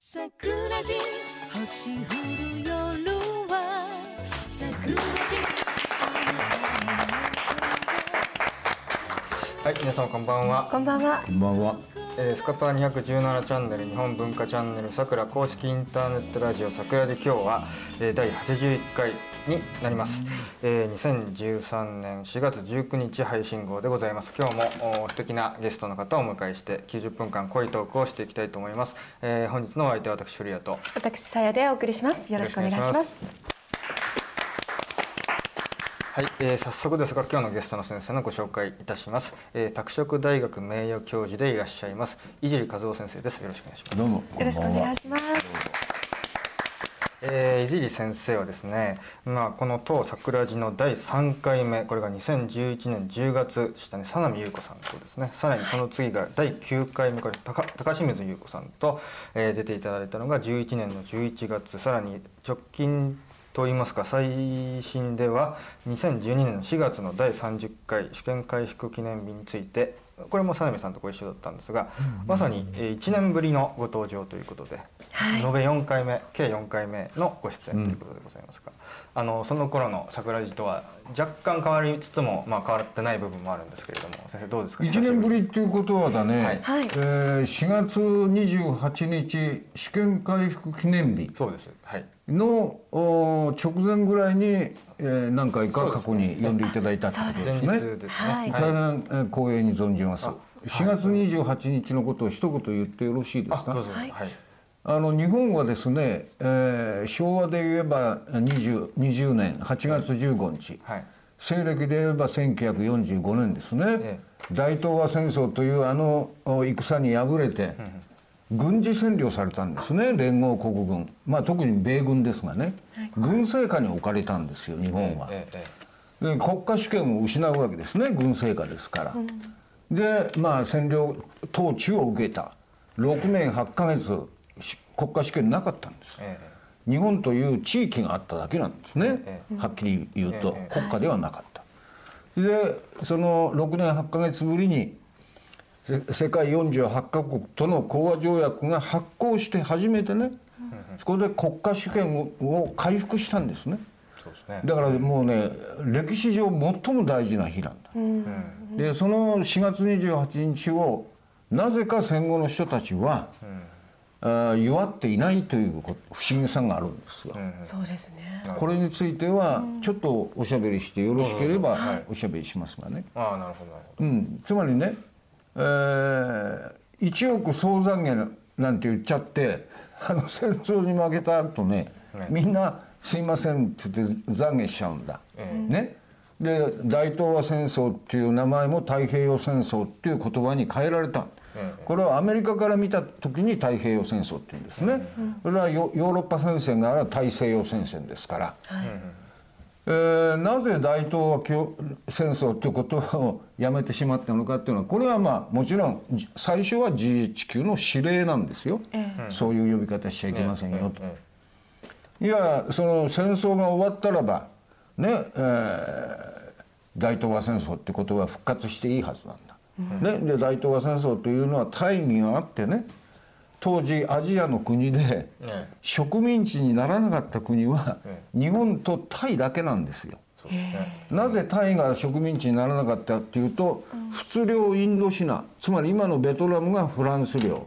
桜地星降る夜は桜地はい、皆様こんばんは。こんばんは。こんばんは。えースカパー217チャンネル日本文化チャンネルさくら公式インターネットラジオさくらで今日は、えー第81回になります、えー2013年4月19日配信号でございます今日もお素敵なゲストの方をお迎えして90分間濃いトークをしていきたいと思います、えー本日のお相手は私古谷と私さやでお送りします。よろしくお願いします。はい、えー早速ですが今日のゲストの先生のご紹介いたします、えー拓殖大学名誉教授でいらっしゃいます井尻和夫先生ですよろしくお願いしますどうも。よろしくお願いします。えー、井尻先生はですね、まあ、この当桜寺の第3回目これが2011年10月でしたね佐波優子さんとですねさらにその次が第9回目これ高高清水優子さんと、えー出ていただいたのが11年の11月さらに直近といいますか最新では2012年の4月の第30回主権回復記念日についてこれも佐波さんとご一緒だったんですが、まさにえー1年ぶりのご登場ということで、はい。延べ4回目計4回目のご出演ということでございますが、あのその頃の桜地とは若干変わりつつも、まあ、変わってない部分もあるんですけれども先生どうですか？一年ぶりっていうことはだね、はいはい。えー4月28日試験回復記念日そうです。はい。のお直前ぐらいに、えー何回か過去に呼んでいただいたってこと前ですね。す。ね。はい。大変、えー光栄に存じます。4月28日のことを一言言ってよろしいですか？あどうぞ。はい。はいあの日本はですね、えー昭和で言えば 20, 20年8月15日、はい。西暦で言えば1945年ですね、え大東亜戦争というあのお戦に敗れて、軍事占領されたんですね。連合国軍、まあ、特に米軍ですがね、軍政下に置かれたんですよ日本は。えええで国家主権を失うわけですね軍政下ですから、でまあ占領統治を受けた。6年8ヶ月し国家主権なかったんです。ええ。日本という地域があっただけなんですね、えはっきり言うと、え国家ではなかった。でその6年8ヶ月ぶりにせ世界48カ国との講和条約が発効して初めてね、そこで国家主権をを回復したんですね。そうですね。だからもうね歴史上最も大事な日なんだ、でその4月28日をなぜか戦後の人たちは、あー祝っていないということ不思議さがあるんですよ、そうですね。これについてはちょっとおしゃべりしてよろしければはい。おしゃべりしますがね、ああなるほどなるほど。うん、つまりね、えー1億総残業なんて言っちゃってあの戦争に負けた後ねみんな「すいません」って言って懺悔しちゃうんだ。ね、で大東亜戦争っていう名前も太平洋戦争っていう言葉に変えられた。これはアメリカから見た時に太平洋戦争っていうんですね。それはヨヨーロッパ戦線が大西洋戦線ですから。えーなぜ大東亜共戦争ということをやめてしまったのかっていうのはこれはまあもちろんじ最初は GHQ の指令なんですよ、そういう呼び方しちゃいけませんよと。いやその戦争が終わったらばね、えー大東亜戦争ってことは復活していいはずなんだ。ね、で大東亜戦争というのは大義があってね当時アジアの国でえ植民地にならなかった国は日本とタイだけなんですよ。なぜタイが植民地にならなかったっていうと仏領インドシナつまり今のベトナムがフランス領。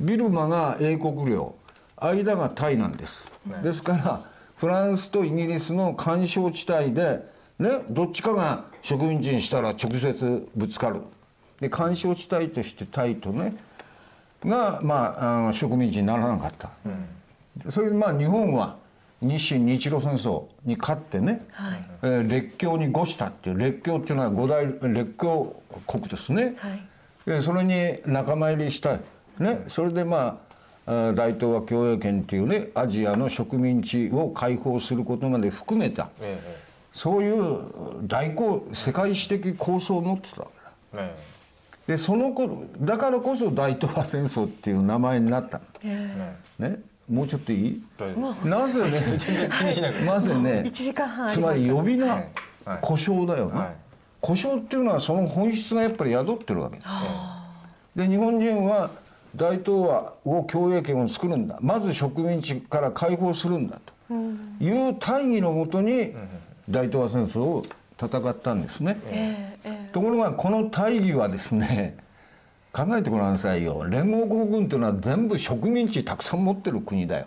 ビルマが英国領。間がタイなんです。ですからフランスとイギリスの干渉地帯でねどっちかが植民地にしたら直接ぶつかるで干渉地帯としてタイとねがまああの植民地にならなかった、それでまあ日本は日清日露戦争に勝ってね、えー列強に誤したっていう列強っていうのは五大列強国ですね、はい。でそれに仲間入りしたい、ね、それでまあ大東亜共栄圏っていうねアジアの植民地を解放することまで含めたええ。そういう大構世界史的構想を持ってたわけだ。えでその頃だからこそ大東亜戦争っていう名前になったの。ええね。もうちょっといい？なぜね 全然気にしなずね一時間半。ありつまり呼び名はい。はい。故障だよね、はい。故障っていうのはその本質がやっぱり宿ってるわけです。よで日本人は大東亜を共栄圏を作るんだ。まず植民地から解放するんだと。いう大義のもとに大東亜戦争を戦ったんですね。えええところがこの大義はですね 考えてごらんなさいよ。連合国軍というのは全部植民地たくさん持ってる国だよ。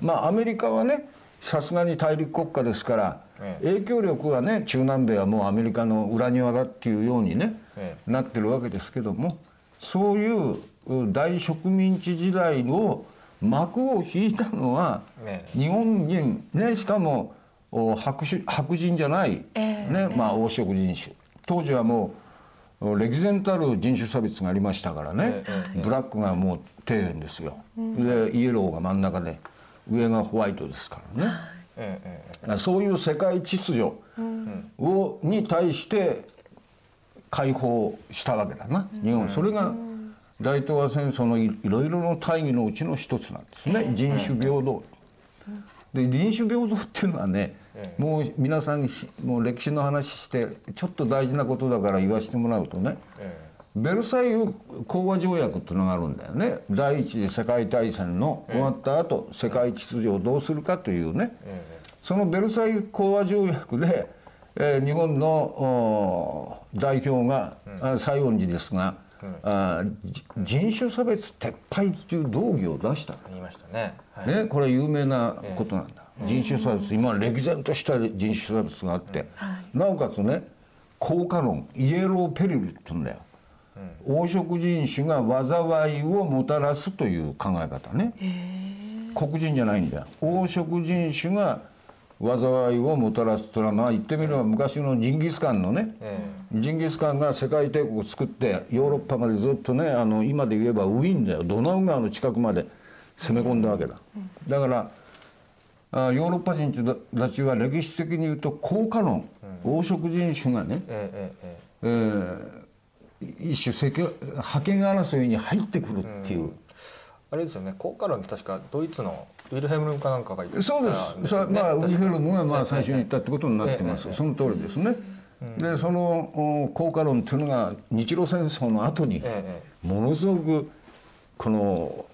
まあアメリカはねさすがに大陸国家ですからえ影響力はね中南米はもうアメリカの裏庭だっていうようにねえなってるわけですけどもそういうう大植民地時代を幕を引いたのはえ日本人ねしかもお白種白人じゃない、ええ。ねまあ、黄色人種当時はもうお歴然たる人種差別がありましたからね、えブラックがもう底辺ですよ、でイエローが真ん中で上がホワイトですからね。ええええそういう世界秩序を、に対して解放したわけだな。日本それが大東亜戦争のいいろいろな大義のうちの一つなんですね。人種平等。で人種平等っていうのはねもう皆さんしもう歴史の話してちょっと大事なことだから言わせてもらうとね。えベルサイユ講和条約っていうのがあるんだよね。第一次世界大戦の終わった後世界秩序をどうするかというね。そのベルサイユ講和条約で、えー日本の代表が、あ西園寺ですが、あじ人種差別撤廃っていう道義を出した。え言いましたね。はい。ね、これは有名なことなんだ、人種差別今歴然とした人種差別があって、なおかつね効果論イエローペリルって言うんだよ、黄色人種が災いをもたらすという考え方ね。黒人じゃないんだよ。黄色人種が災いをもたらすというのはまあ言ってみれば昔のジンギスカンのね、えジンギスカンが世界帝国を作ってヨーロッパまでずっとねあの今で言えばウィーンだよ。ドナウ川の近くまで攻め込んだわけだ、だからあヨーロッパ人たちは歴史的に言うと効果論、黄色人種がね、えええええー一種覇権争いに入ってくるっていう、あれですよね効果論って確かドイツのウィルヘムルかなんかが言ったんそうです。それはまあウィルヘルムがまあ最初に言ったってことになってます。ええその通りですね。でそのお効果論っていうのが日露戦争の後にえ。ものすごくこの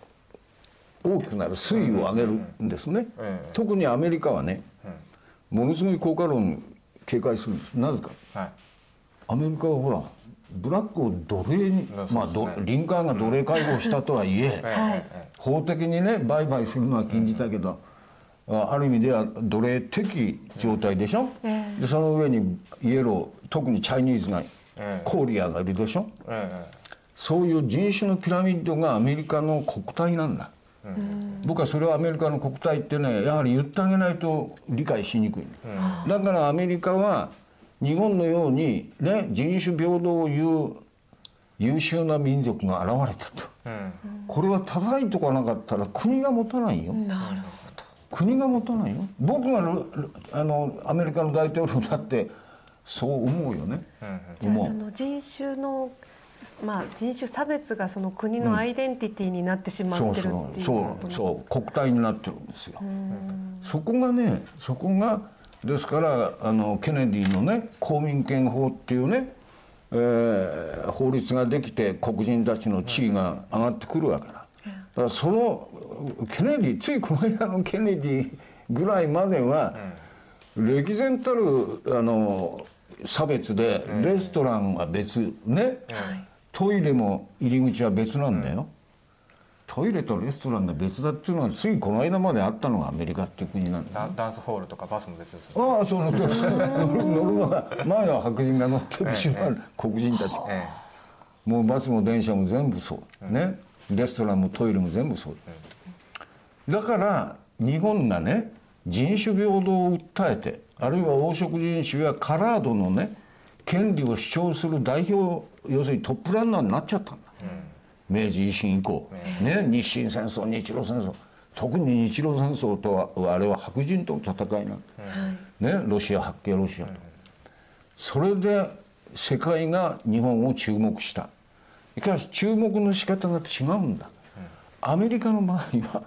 大きくなる水位を上げるんですね。ええ。特にアメリカはね、ものすごい効果論警戒するんです。なぜか。はい。アメリカはほらブラックを奴隷に、まあどリンカーンが奴隷解放したとはいえ。ええ法的にね売買するのは禁じたけど、あある意味では奴隷的状態でしょ、えでその上にイエロー特にチャイニーズが、えコーリアがいるでしょ？ええそういう人種のピラミッドがアメリカの国体なんだ、僕はそれはアメリカの国体ってねやはり言ってあげないと理解しにくい、だからアメリカは日本のようにね人種平等を言う優秀な民族が現れたと。うん。これは叩いとかなかったら国が持たないよ。なる国が持たないよ。僕があのアメリカの大統領だってそう思うよね、じゃあ思そうの人種のまあ人種差別がその国のアイデンティティになってしまってるそうっていうそうそう。国体になってるんですよそこがねそこがですからあのケネディのね公民権法っていうね、えー法律ができて黒人たちの地位が上がってくるわけだ。だからそのケネディついこの間のケネディぐらいまでは、歴然たるあの差別でレストランは別ね、トイレも入り口は別なんだよ、トイレとレストランが別だっていうのはついこの間まであったのがアメリカっていう国なんだ。ダダンスホールとかバスも別ですよね。ああそう乗ってる乗る乗る前は白人が乗って後ろは黒人たちえもうバスも電車も全部そう。ね。レストランもトイレも全部そう。だから日本がね人種平等を訴えてあるいは黄色人種やカラードのね権利を主張する代表要するにトップランナーになっちゃったんだ、明治維新以降、ね、日清戦争日露戦争。特に日露戦争とはあれは白人との戦いなんだ、ね、ロシア白系ロシアと、それで世界が日本を注目した。しかし注目の仕方が違うんだ、アメリカの場合は、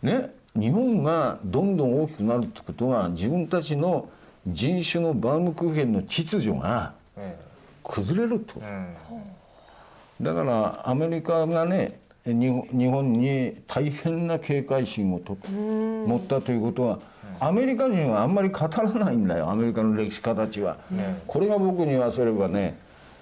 ね、日本がどんどん大きくなるってことは自分たちの人種のバームクーヘンの秩序がえ崩れるってこと。うん。だからアメリカがね日本日本に大変な警戒心をと持ったということはアメリカ人はあんまり語らないんだよアメリカの歴史家たちは、これが僕に言わせればね、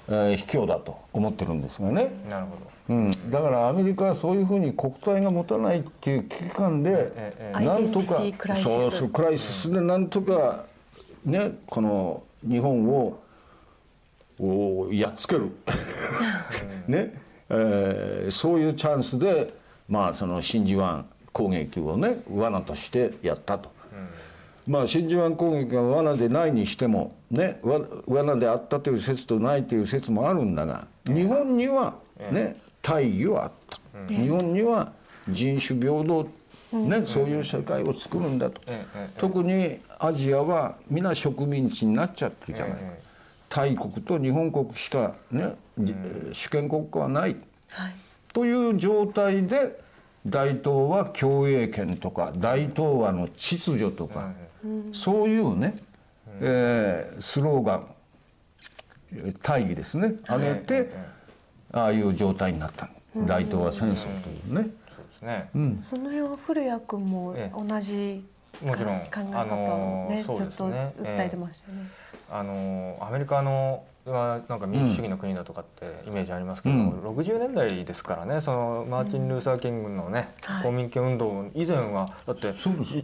えー卑怯だと思ってるんですがね、なるほど。うん、だからアメリカはそういうふうに国体が持たないっていう危機感でええなんとかそうそうクライシスでなんとかねこの日本をおやっつける。ね、えーそういうチャンスでまあその真珠湾攻撃をね罠としてやったと。まあ真珠湾攻撃が罠でないにしてもねわ罠であったという説とないという説もあるんだが日本にはね大義はあった、日本には人種平等、ねそういう社会を作るんだと、特にアジアは皆植民地になっちゃってるじゃないか、ええ大国と日本国しかね、じ主権国家はない。はい。という状態で大東亜共栄圏とか大東亜の秩序とか、そういうね、えースローガン大義ですね。上げて、ああいう状態になった。の大東亜戦争というね。そうですね、その辺は古谷君もええ。同じもちろん考え方をね,、ずっと訴えてましたよね。あのアメリカのはなんか民主主義の国だとかってイメージありますけども、60年代ですからねそのマーチン・ルーサー・キングのね、はい。公民権運動以前はだって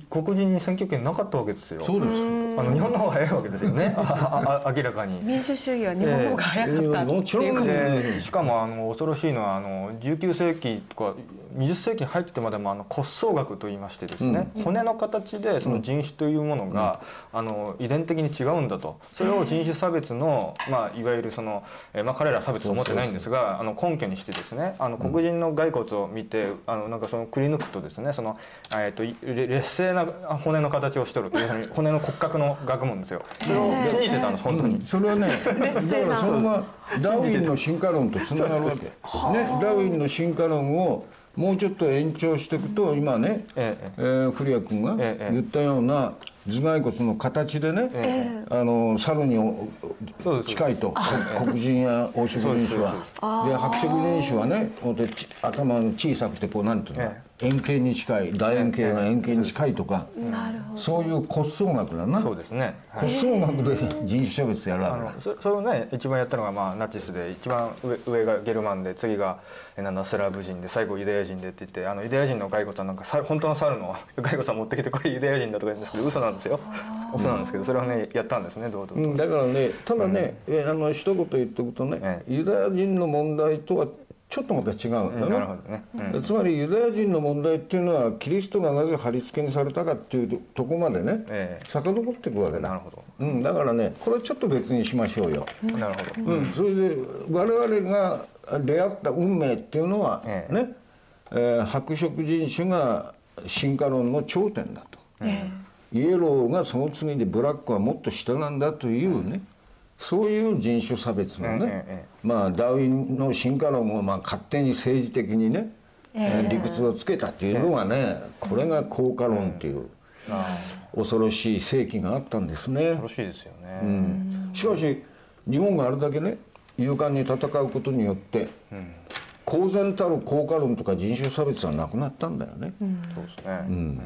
黒人に選挙権なかったわけですよ。そうです。あの日本の方が早いわけですよね。あああ明らかに。民主主義は日本の方が早かったってもちろんいうことででしかもあの恐ろしいのはあの19世紀とか20世紀に入ってまでもあの骨葬学といいましてですね、骨の形でその人種というものが、あの遺伝的に違うんだと。それを人種差別の、まあ、いわゆるその、えーまあ、彼らは差別と思ってないんですがあの根拠にしてですねあの黒人の骸骨を見て、あのなんかそのくり抜くとですねその、えー、と劣勢な骨の形をしてる。と要するに骨の骨格の学問ですよ。それを信じてたんです本当に。それはねだ劣勢な。からそれが ダーウィンの進化論とつながるわけ、ね、ダーウィンの進化論をもうちょっと延長していくと今ね、えええー古谷君がええ言ったような頭蓋骨の形でね、えあの猿に近いと。こ黒人や黄色人種は。で白色人種はね頭が小さくてこうなんていうの、え円形に近い楕円形が円形に近いとか、なるほど。そういう骨葬学だな。そうですね、はい骨葬学で人種差別やるあわ。けそそれをね一番やったのが、まあ、ナチスで一番上上がゲルマンで次がえなんだスラブ人で最後ユダヤ人でって言ってあのユダヤ人の骸骨はなんか猿本当の猿の 骸骨を持ってきてこれユダヤ人だとか言うんですけど嘘なんですよ。嘘なんですけどそれをねやったんですね堂々と。うん、だからねただね、えあの一言言っておくとね、え。ユダヤ人の問題とはちょっとまた違うんだな。るねほどね、うん。つまりユダヤ人の問題っていうのはキリストがなぜ貼り付けにされたかっていうとこまでね、ええ。遡っていくわけだ。なるほど。うん、だからねこれはちょっと別にしましょうよ、なるほど、うんそれで我々が出会った運命っていうのは、ええ。ね、えー白色人種が進化論の頂点だと。え。イエローがその次でブラックはもっと下なんだというね、そういう人種差別のね、まあダーウィンの進化論をまあ勝手に政治的にね、ええ理屈をつけたっていうのがね、これが効果論っていう恐ろしい世紀があったんですね。よ。ろしいですよね、しかし日本があれだけね勇敢に戦うことによって、公然たる効果論とか人種差別はなくなったんだよね。そうですね、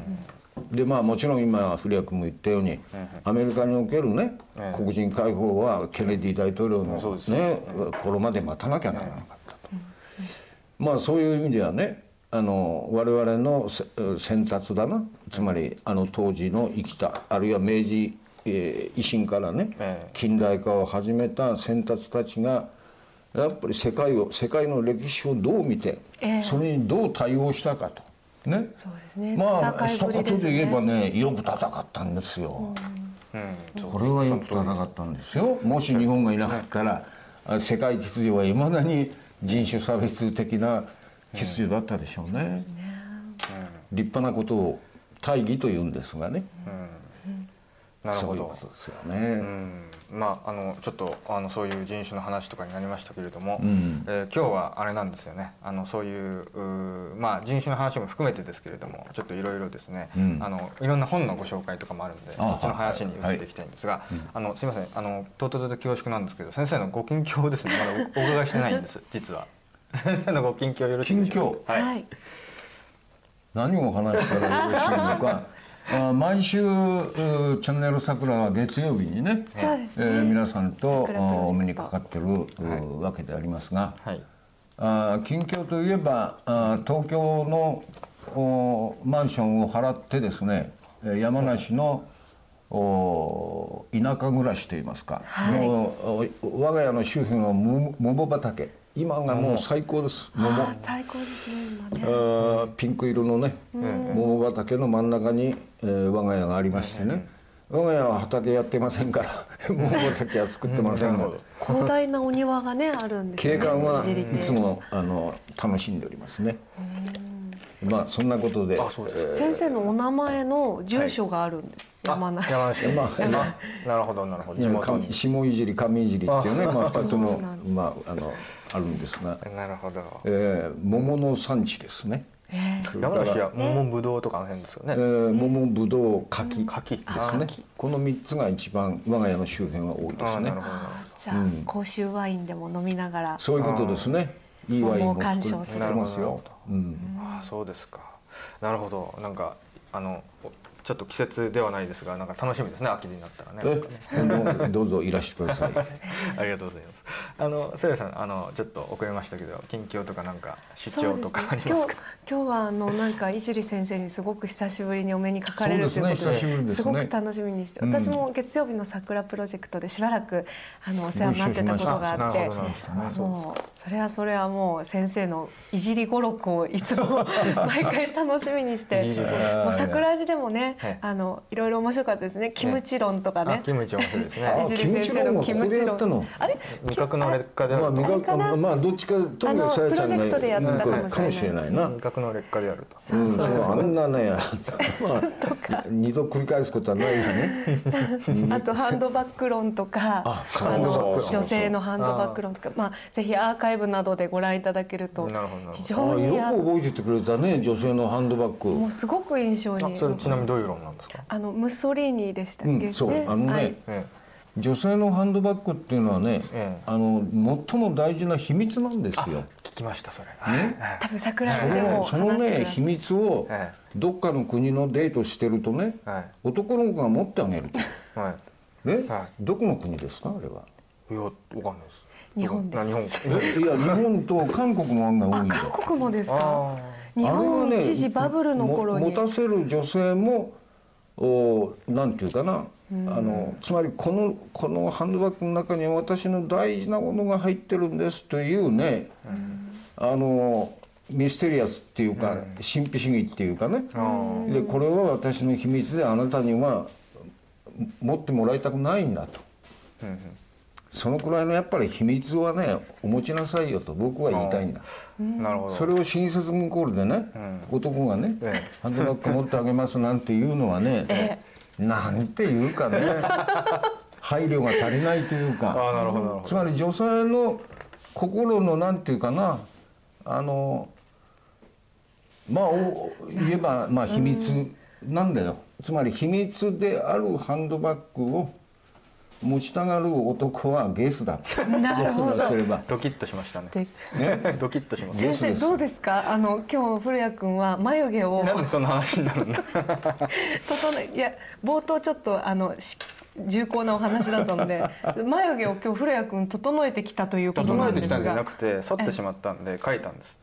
でまあもちろん今古谷君も言ったように、アメリカにおけるね、ええ。黒人解放はケネディ大統領のね頃まで待たなきゃならなかったと、まあそういう意味ではねあの我々のせ先達だな。つまりあの当時の生きたあるいは明治、えー維新からね、ええ。近代化を始めた先達たちがやっぱり世界を世界の歴史をどう見て、ええ。それにどう対応したかとね。そうですね。まあ一戦いぶり言で言えばね。ねよく戦ったんですよ、うん。これはよく戦ったんですよ。もし日本がいなかったらあ世界秩序はいまだに人種差別的な秩序だったでしょうね、立派なことを大義と言うんですがね、なるほど。そういうことですよね、うんまああのちょっとあのそういう人種の話とかになりましたけれども、ん。えー今日はあれなんですよね。あのそういうまあ人種の話も含めてですけれどもちょっといろいろですね、うん。あのいろんな本のご紹介とかもあるんであそっちの話に移っていきたいんですが、あのすみません。あの唐突で恐縮なんですけど先生のご近況をですねまだおお伺いしてないんです 実は。先生のご近況よろしいでしょうか？はい、はい。何を話したらよろしいのかあ毎週チャンネル桜は月曜日にねそうですね。えー皆さんとお目にかかってる、わけでありますが、はい。あー近況といえばあー東京のおマンションを払ってですねえー山梨のお田舎暮らしといいますか、もうお我が家の周辺は桃桃畑今がもう最高です。桃。あー最高ですね今ね。ピンク色のね桃畑の真ん中に、えー我が家がありましてね。我が家は畑やってませんから 桃畑は作ってませんが広大なお庭がねあるんですよね景観はいつもあの楽しんでおりますね。まあそんなことであそうです。先生のお名前の住所があるんです、山梨。山梨まああなるほどなるほど。地か元に。下いじり上いじりっていうねまあ二つのまああのあるんですが、なるほど。えー桃の産地ですね。えそれから。山梨は桃ぶどうとかあの辺ですよね。えー桃ぶどう柿柿ですね。この三つが一番我が家の周辺は多いですね。あなる。ほど。なるじゃあ、甲州ワインでも飲みながら。そういうことですね。いいワインも桃を鑑作っ賞する。てますよ。なるほ。うん。ほどあそうですか。なるほど。なんかあのおちょっと季節ではないですがなんか楽しみですね。秋になったらね。ねえ、どうぞいらしてください。ありがとうございます。あの、せいやさん、あの、ちょっと遅れましたけど、近況とか、なんか出張とかありますか？今日今日はあのなんかいじり先生にすごく久しぶりにお目にかかれるということですね。ね。すごく楽しみにして、うん。私も月曜日の桜プロジェクトでしばらくあのお世話になってたことがあってもうそれはそれはもう先生のいじり語録をいつも 毎回楽しみにしてもう桜地でもねはい。あのいろいろ面白かったですね。キムチ論とかあ、ね。キムチ面白いですあね。いじり先生のキムチ論あれ？味覚の劣化であまあ味ると。覚あまあどっちかとにかくさやちゃんがあのプロジェクトでやったかもしれない。かもしれないな。味覚の劣化であると。うん、そうあんなね、まあ二度繰り返すことはないよね。あとハンドバッグ論とか、あの女性のハンドバッグ論とか、まあぜひアーカイブなどでご覧いただけると。なるほどなるほど。非あよ常にあく覚えててくれたね、女性のハンドバッグ。もうすごく印象あに、それちなみにどういう論なんですか？あのムッソリーニでしたっけ、うん、そう、あのね、はい。え女性のハンドバッグっていうのはね、ええあの最も大事な秘密なんですよ。え、聞きました、それ。ね。多分桜地そでものそのね秘密をえどっかの国のデートしてるとね、はい男の子が持ってあげると。はね、はどこの国ですかあれは？い。いや、わかんないです。日本ですあ日本。えいや日本と韓国の案が多いあんだよ。韓国もですか？あ日本一時バブルの頃に、も持たせる女性もおなんていうかな、あのつまりこのこのハンドバッグの中には私の大事なものが入ってるんですというね、あのミステリアスっていうか、神秘主義っていうかね、でこれは私の秘密であなたには持ってもらいたくないんだと。そのくらいのやっぱり秘密はねお持ちなさいよと僕は言いたいんだ。あ。なるほど。それを親切向こうでね、男がね、えハンドバッグ持ってあげますなんていうのはね、なんていうかね。配慮が足りないというか。つまり女性の心のなんていうかな。あのまあお言えばまあ秘密なんだよ、つまり秘密であるハンドバッグを持ちたがる男はゲスだ。なるほど。僕らすれば。ドキッとしましたね。素敵。ドキッとします。先生どうですか？あの今日古谷君は眉毛を。なんでそんな話になるんだ。整えいや冒頭ちょっとあのし重厚なお話だったので 眉毛を今日古谷君整えてきたということ整なんですえてきたんじゃながくて、反ってしまったんで、書いたんです。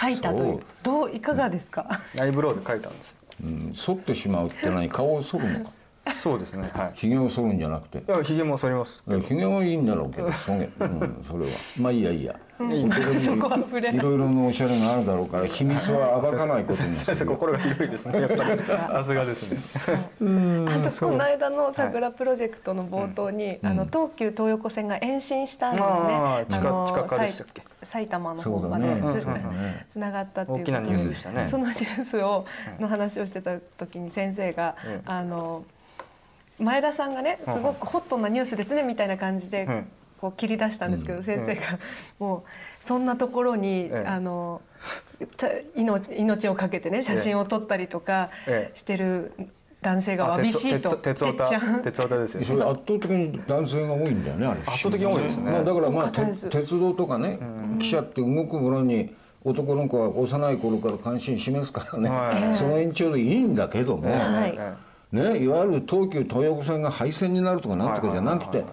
書いたといそう。うどういかがですか、アイブロウで書いたんですよ。うん、剃ってしまうって何？顔を剃るのかそうですね。はい。ひげを剃るんじゃなくて？いや、ひげも剃ります。ひげはいいんだろうけど そげ、うん、それはまあいいやいいやそこは触れないいろいろなおしゃれがあるだろうから秘密は暴かないことに 先生心が広いですね。さすがですね。あとこの間の桜プロジェクトの冒頭に、あの東急東横線が延伸したんですね。あー地下の地下化でしたっけ埼玉の方までつながったっていう大きなニュースでしたねそのニュースをの話をしてた時に先生が、うんあの前田さんがねすごくホットなニュースですねみたいな感じでうん。こう切り出したんですけど、先生が。もうそんなところに、ええ。あのた命命をかけてね写真を撮ったりとかええ。してる男性があわびしいと鉄鉄オタてっちゃん。鉄オタですよね。それ圧倒的に男性が多いんだよねあれ。圧倒的に多いですね。まあ、だからまあ鉄道とかね汽車って動くものに男の子は幼い頃から関心示すからね、はい。その延長でいいんだけども、はい。えね、いわゆる東急東横線が廃線になるとかなんとかじゃなくて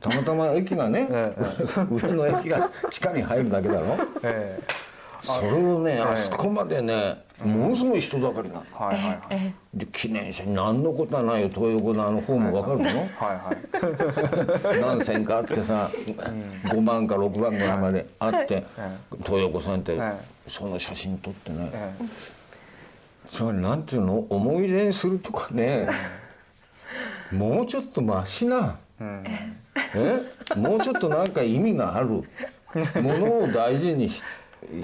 たまたま駅がねえ 上の駅が地下に入るだけだろ。ええ。それをねあそこまでねものすごい人だかりなの。えはいはいはい。えで記念車に何のことはないよ東横のあのホーム分かるの？はいはい。何線かあってさ5番か6番ぐらいまであって東横線ってえ。その写真撮ってね。ええそれなんていうの思い出にするとかね。もうちょっとマシな。うん。え？もうちょっとなんか意味がある。ものを大事にし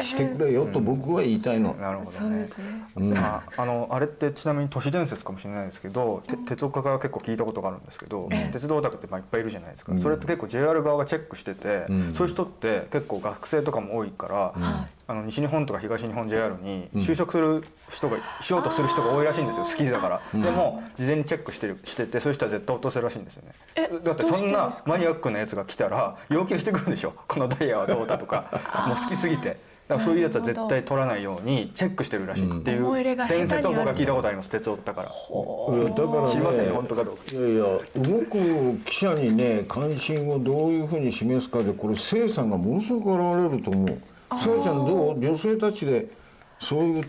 してくれよと僕は言いたいの。なるほどそうねですね。ああのあれってちなみに都市伝説かもしれないですけど、て鉄オタから結構聞いたことがあるんですけど、鉄道オタクってまあいっぱいいるじゃないですか、それって結構 JR 側がチェックしてて、ん。そういう人って結構学生とかも多いから、あの西日本とか東日本 JR に就職する人が、しようとする人が多いらしいんですよ。好きだから、でも事前にチェックしてるしててそういう人は絶対落とせるらしいんですよね。えだってそんなマニアックなやつが来たら要求してくるでしょ。このダイヤはどうだとか。もう好きすぎて。だからそういうやつは絶対取らないようにチェックしてるらしい。っていう伝説を僕は聞いたことあります。鉄オタから。だからね知りませんよ本当かどうか。いやいや動く記者にね関心をどういうふうに示すかでこれ生さんがものすごく現れると思うさやちゃんどう？女性たちでそういう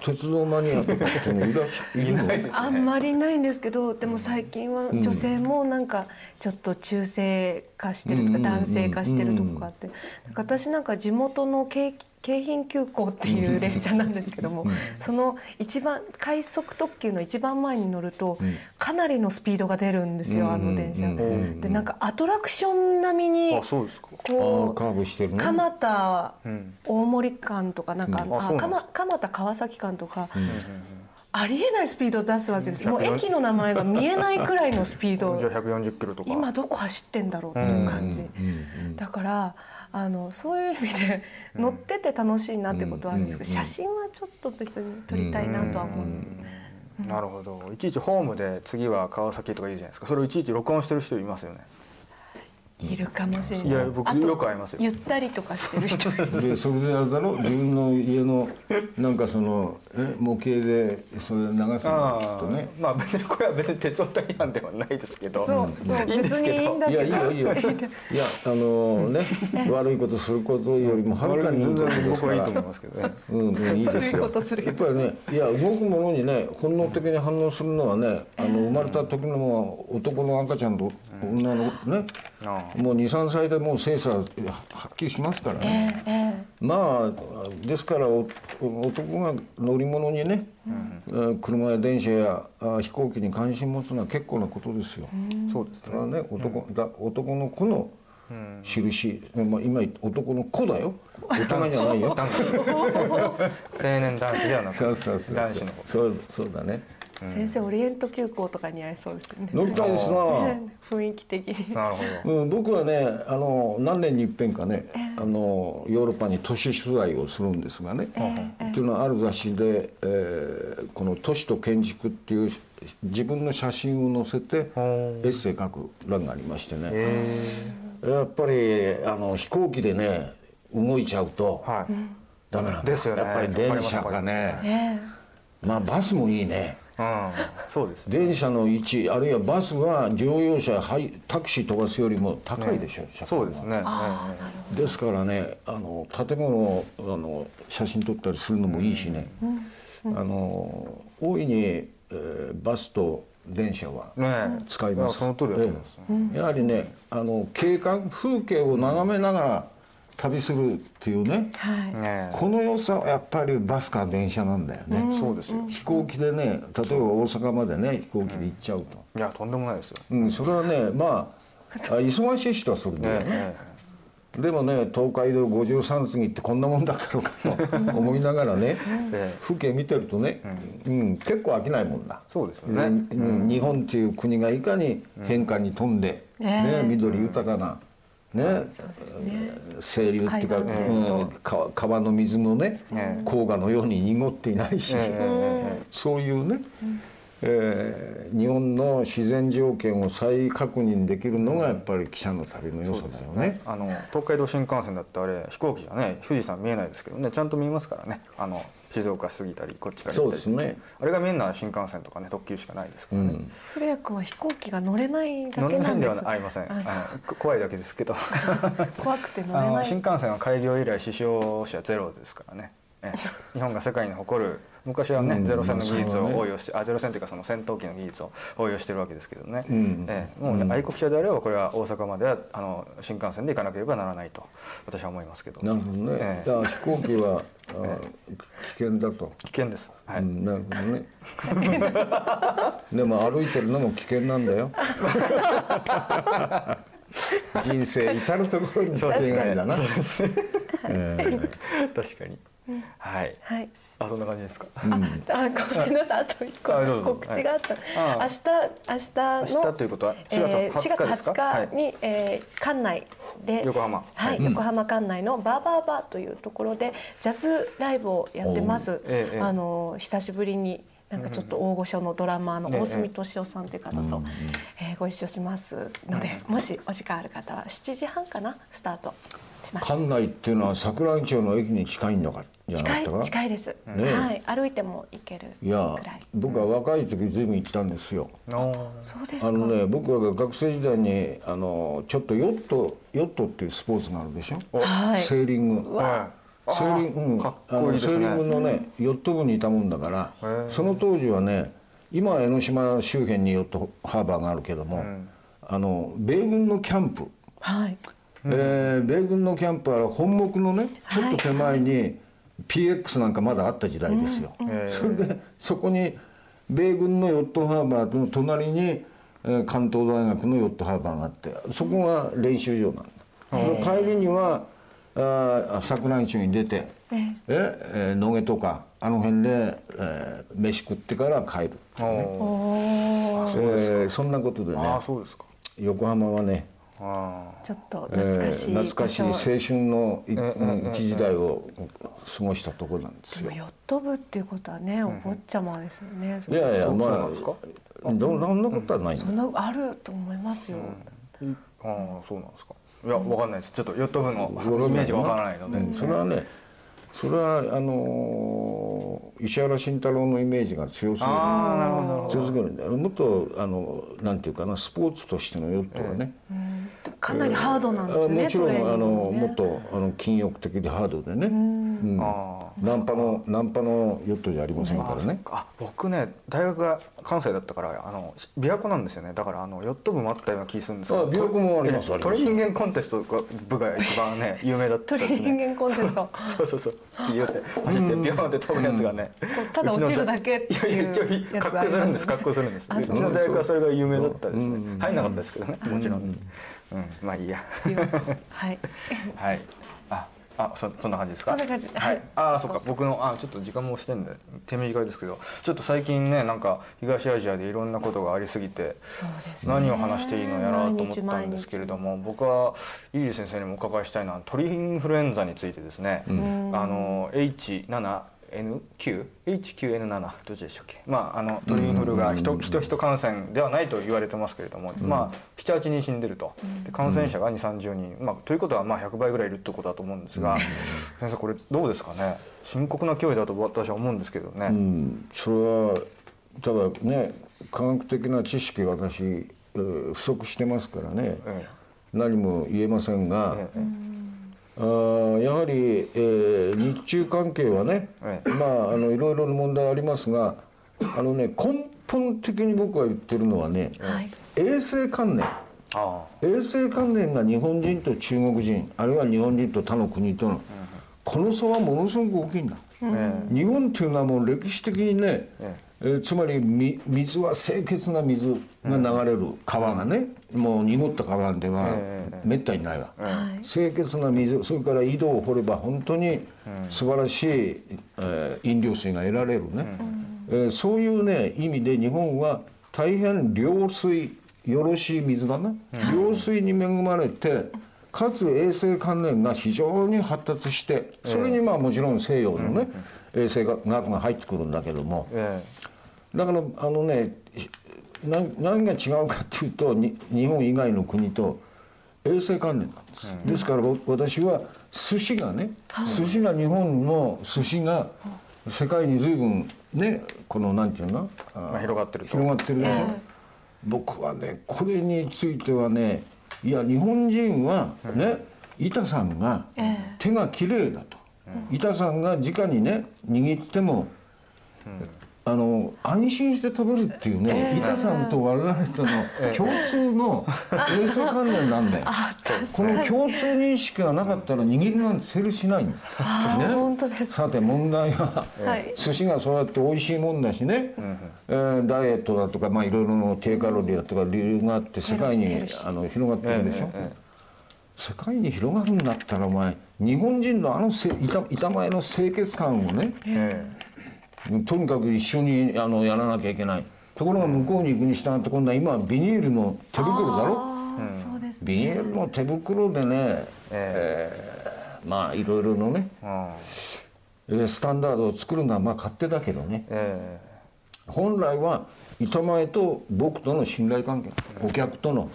鉄道マニアとかっていうのいらっしゃいるのないです？あんまりないんですけどでも最近は女性もなんかちょっと中性化してるとかうん男性化してるとこがあって。なんか私なんか地元の京京浜急行っていう列車なんですけどもその一番快速特急の一番前に乗るとかなりのスピードが出るんですよあの電車。うん。うん。うん。でなんかアトラクション並みにあそうですか。あこーカーブしてるね。う蒲田うん。大森間とかなんかうん。あ蒲蒲田川崎間とかありえないスピードを出すわけです。もう駅の名前が見えないくらいのスピード。じゃあ140キロとか。今どこ走ってんだろうっていう感じ。うん。うん。だからあのそういう意味で乗ってて楽しいなってことはあるんですけどうん写真はちょっと別に撮りたいなとは思う。なるほど。いちいちホームで次は川崎とか言うじゃないですか。それをいちいち録音してる人いますよねいるかもしれない。いや僕あとよく会いますよ。ゆったりとかしてる人。でそれであれだろ？自分の家のなんかそのえ模型でそれ流すの？あきっとね。あまあ別にこれは別に鉄オタ違反ではないですけど。そうそういいんですけど。いいんだいやいいよいいよ。い やあのね悪いことすることよりもはるかにいい全ことですから。然僕はいいと思いますけどね。うんうん、いいですよ。悪いことするやっぱりねいや動くものにね本能的に反応するのはねあの生まれた時のも男の赤ちゃんと女のね。あもう23歳でもう性差ははっきりしますからね、ええまあですからお男が乗り物にね、えー車や電車やあ飛行機に関心持つのは結構なことですよ。そうですね。だからね男だ男の子の印、まあ、今男の子だよ。大人じゃないよ。青年男子ではなく男子のそうそうだね。先生オリエント急行とか似合いそうですよね。乗りたいですな。雰囲気的に。なるほど。うん、僕はねあの何年に一遍かね、あのヨーロッパに都市取材をするんですがね、っていうのはある雑誌で、えーこの都市と建築っていう自分の写真を載せてエッセイ書く欄がありましてね、やっぱりあの飛行機でね動いちゃうとはい。ダメなんだ。ですよね。やっぱり電車がね。えまあバスもいいね。うんそうですね。電車の位置あるいはバスは乗用車はいタクシー飛ばすよりも高いでしょ、車高はそうですね。ですからねあの建物をあの写真撮ったりするのもいいしね、あの大いに、えーバスと電車は使います。やその通りだと思います、ええ。やはりねあの景観風景を眺めながら旅するっていうね、はい。ねこの良さはやっぱりバスか電車なんだよね、そうですよ。飛行機でね例えば大阪までね飛行機で行っちゃうと、いやとんでもないですよ。うん、それはねまああ忙しい人はそれで、ね。えでもね東海道53次ってこんなもんだったのかと思いながらね ええ。風景見てるとね、うん。結構飽きないもんだ。そうですよね。うん日本っていう国がいかに変化に富んで、ね緑豊かな、ね。清流っていうか、川川の水もね、黄河のように濁っていないし、えそういうね、えー日本の自然条件を再確認できるのがやっぱり汽車の旅の良さだよね。あの東海道新幹線だってあれ飛行機じゃね富士山見えないですけどねちゃんと見えますからね。あの静岡過ぎたりこっちから行ったり。そうですね。あれが見えるのは新幹線とかね特急しかないですからね、古谷君は飛行機が乗れないだ乗れなでけないんですはありません。ああのこ怖いだけですけど。怖くて乗れない。新幹線は開業以来死傷者ゼロですからね。ええ。日本が世界に誇る昔はね、うんゼロ戦の技術をそうね応用して、あゼロ戦というかその戦闘機の技術を応用してるわけですけどね、うん。ええもうね、うん。愛国者であればこれは大阪まではあの新幹線で行かなければならないと私は思いますけど。なるほどね。ええ。だから飛行機は、あ危険だと。危険です、はい。うん、なるほどね。でも歩いてるのも危険なんだよ。人生至る所に危険だな。ええ。確かに、はい。はいあそんな感じですか、あ、あごめんなさい。あと一個。告知があった。はい。あ明日明日の明日ということは？4えー月20日？ですか4月20日に、えー館内で横浜。はい、はい。横浜館内のバーバーバーというところでジャズライブをやってます。ええええ。あの久しぶりに。なんかちょっと大御所のドラマーのええ大隅敏夫さんという方と、えーご一緒しますので、もしお時間ある方は7時半かな？スタート。館内っていうのは桜木町の駅に近いのかじゃないったか？近いです、ねはい。歩いても行けるいやくらい。僕は若い時ずいぶん行ったんですよ。おーそうですか。あのね僕が学生時代にあのちょっとヨットヨットっていうスポーツがあるでしょ？はい。セーリング。はいセーリング、うん、かっこいいですね。セーリングのね、ヨット部にいたもんだからその当時はね今は江ノ島周辺にヨットハーバーがあるけども、あの米軍のキャンプ、はいえー米軍のキャンプは本木のねちょっと手前に PX なんかまだあった時代ですよ。それでそこに米軍のヨットハーバーの隣に、えー関東大学のヨットハーバーがあってそこが練習場なんだ。で帰りにはあー桜井町に出てええ。ええー野毛とかあの辺で、えー飯食ってから帰る、おーおー。えーそんなことでねああそうですか。横浜はねあちょっとえー懐かしい、懐かしい青春のいうん一時代を過ごしたところなんですよ。でも。ヨット部っていうことはね、お坊ちゃまですよね。いやいやまあどそんなことはないそんなあると思いますよ。あああそうなんですか。いやわかんないです。ちょっとヨット部のイメージがわからないので、うんそれはねそれはあのー石原慎太郎のイメージが強すぎる。ああなるほど。なるほど強すぎる。んだよもっとあのなんていうかなスポーツとしてのヨットはね、うん。かなりハードなんですよね。あもちろんあのもっとあの禁欲的でハードでね、うん。あナンパのナンパのヨットじゃありませんあからね。あ僕ね大学が関西だったからあの琵琶湖なんですよね。だからあのヨット部もあったような気するんですけど。あ琵琶湖もありますえあります。鳥人間コンテストが部が一番ね有名だったですね。鳥人間コンテスト。そうそうそうピヨって走ってビヨーンって飛ぶやつがね、ただ落ちるだけっていういやいや一応やつ格好するんです格好するんですあうちの大学はそれが有名だったですねうん入んなかったですけどねもちろんうんまあいいやはい。はいああそそんな感じですか？そんな感じ。ははい。いあそっか。僕のあちょっと時間もしてんで手短いですけどちょっと最近ねなんか東アジアでいろんなことがありすぎて。何を話していいのやらと思ったんですけれども僕はイリー先生にもお伺いしたいのは鳥インフルエンザについてですね、あの H7N9、H9N7 どっちでしたっけ、まあ、あの鳥インフルが人人人感染ではないと言われてますけれども、まあ、78人死んでると。で感染者が2 3 0人、まあ、ということはまあ100倍ぐらいいるってことだと思うんですが、先生これどうですかね？深刻な脅威だと私は思うんですけどね。うん、それはただね科学的な知識私、えー不足してますからね、え。何も言えませんが、ええあーやはり、えー日中関係はね、ええまああのいろいろな問題ありますがあのね根本的に僕が言ってるのはね、はい。衛生観念。あ衛生観念が日本人と中国人あるいは日本人と他の国とのこの差はものすごく大きいんだ。あ、え日本っていうのはもう歴史的にね、ええーつまりみ水は清潔な水が流れる川がね、もう濁った川なんてはええ。めったにないわ、はい。清潔な水それから井戸を掘れば本当に素晴らしい、えー飲料水が得られるね、えーそういうね意味で日本は大変良水よろしい水だな、良水に恵まれてかつ衛生観念が非常に発達してそれにまあもちろん西洋のね、衛生学が入ってくるんだけども、えだからあのねな何が違うかっていうとに日本以外の国と衛生関連なんです、ですからぼ私は寿司がね寿司が日本の寿司が世界に随分ねこのなんていうの？あまあ広がってると。広がってるでしょ、え僕はねこれについてはねいや日本人はね、板さんがえ手が綺麗だと、板さんが直にね握っても、あの安心して食べるっていうね、板さんと我々との共通の衛生観念なんだよ。あ確この共通認識がなかったら握りなんてセールしないんだよあー本当ですさて問題は、はい。寿司がそうやって美味しいもんだしね、えーダイエットだとかまあいろいろの低カロリーだとか理由があって世界にあの広がってるでしょ、世界に広がるんだったらお前日本人のあのせ板板前の清潔感をねえとにかく一緒にあのやらなきゃいけない。ところが向こうに行くに従って今度は今はビニールの手袋だろ？うビニールの手袋でね、えーまあいろいろのねえうん。えースタンダードを作るのはまあ勝手だけどね。え本来は板前と僕との信頼関係。お客との。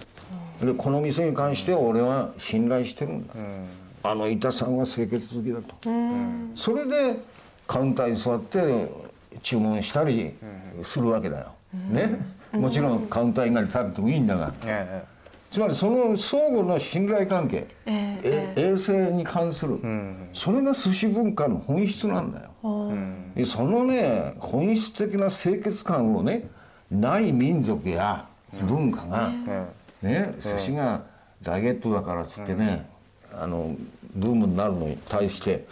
でこの店に関しては俺は信頼してるんだ、あの板さんは清潔好きだと、それでカウンターに座って注文したりするわけだよ、ね？もちろんカウンター以外で食べてもいいんだが。ええ。つまりその相互の信頼関係、ええ衛生に関する、それが寿司文化の本質なんだよ、でそのね本質的な清潔感をねない民族や文化が、えね寿司がダイエットだからっつってね、あのブームになるのに対して、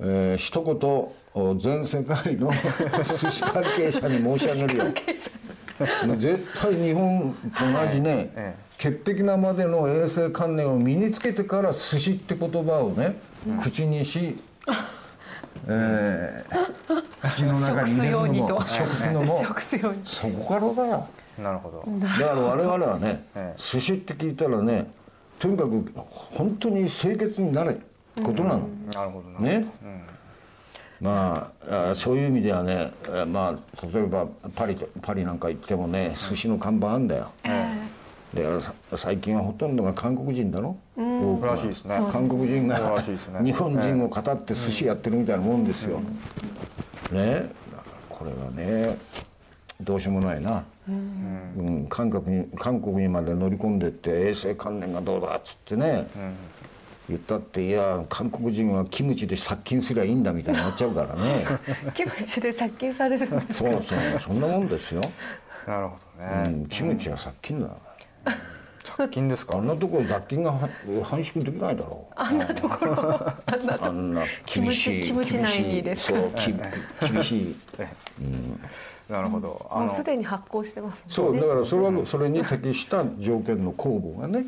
えー一言お全世界の 寿司関係者に申し上げるよ。絶対日本と同じね、え潔癖なまでの衛生観念を身につけてから寿司って言葉をね、口にし、えー口の中に入れるのも食食すのもそこからだよ。えなるほど。だから我々はねええ。寿司って聞いたらねとにかく本当に清潔になれことなの？なるほどな。ね、まああそういう意味ではねえまあ例えばパリとパリなんか行ってもね寿司の看板あんだよ。でさ最近はほとんどが韓国人だろ、多くは。らしいですね。韓国人が 日本人を語って寿司やってるみたいなもんですよ。ねだからこれはねどうしようもないな、うん。韓国に韓国にまで乗り込んでって衛生観念がどうだっつってね、言ったっていや韓国人はキムチで殺菌すりゃいいんだみたいになっちゃうからね。キムチで殺菌されるんですそうそうそんなもんですよ、なるほどうねん、キムチは殺菌だ。殺菌ですか？あんなところ雑菌がは繁殖できないだろう。あんなところ。あんな厳しいキムチキムチ内にですかそうき厳しいなるほど。もうすでに発酵してますね。うだからそれはそれに適した条件の酵母がね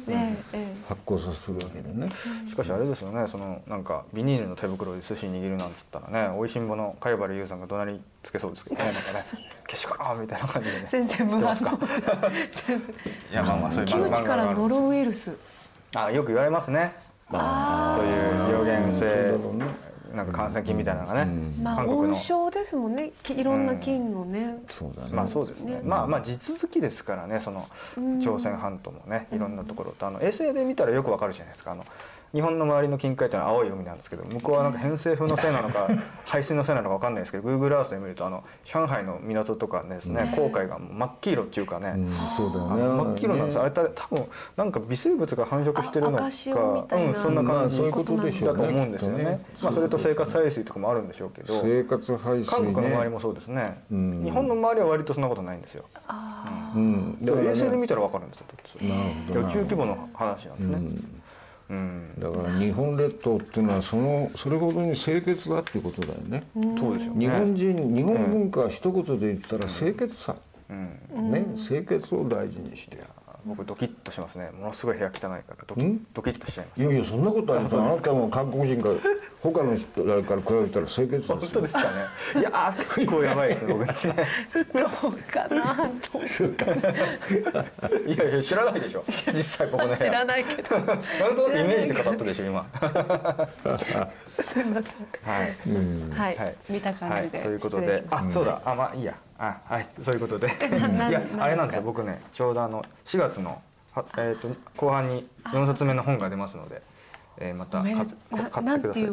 発酵させるわけでね。しかしあれですよねそのなんかビニールの手袋で寿司握るなんつったらねおいしんぼの貝原優さんが怒鳴りつけそうですけどねなんかねけしからんみたいな感じでね先生知ってますか？先いやまあまあそういうキムチからノロウイルス。あよく言われますね。そういう病原性なんか感染菌みたいなのがね、まあ韓国の。温床ですもんね。きいろんな菌のね、そうだね。まあそうですね。まあまあ地続きですからね、その朝鮮半島もね、いろんなところとあの衛星で見たらよくわかるじゃないですか。あの日本の周りの近海というのは青い海なんですけど、向こうはなんか偏西風のせいなのか 排水のせいなのかわかんないですけど、Google Earth で見るとあの上海の港とかですね、航海が真っ黄色っていうかね。うん。そうだよあねの真っ黄色なんですよ。あれた多分なんか微生物が繁殖してるのか、うんそんな感じまあそういうことでしょうね。だと思うんですよね。まあそれと生活排水とかもあるんでしょうけど。生活排水韓国の周りねもそうですね、ん。日本の周りは割とそんなことないんですよ、うん。衛星でね見たら分かるんですよな宇宙規模の話なんですね、うん。だから日本列島っていうのはそのそれほどに清潔だっていうことだよね。そうですよね。日本人日本文化は一言で言ったら清潔さ。ね清潔を大事にして僕ドキッとしますね。ものすごい部屋汚いからドキん？ドキッとしちゃいます。いやいやそんなことありませんあなたも韓国人から他の人らから比べたら清潔ですよ。本当ですかね。いやー結構やばいですね僕んちね。どうかな。といやいや知らないでしょ。実際ここね知らないけど。なんとなくイメージで語ったでしょ今。すいません。はい、はい、はい。見た感じで、はい、ということで。あそうだ。あまあいいやあはいそういうことで。ないやなあれなんですよ。僕ねちょうどあの4月のはえー、と後半に4冊目の本が出ますので、えー、また買ってください。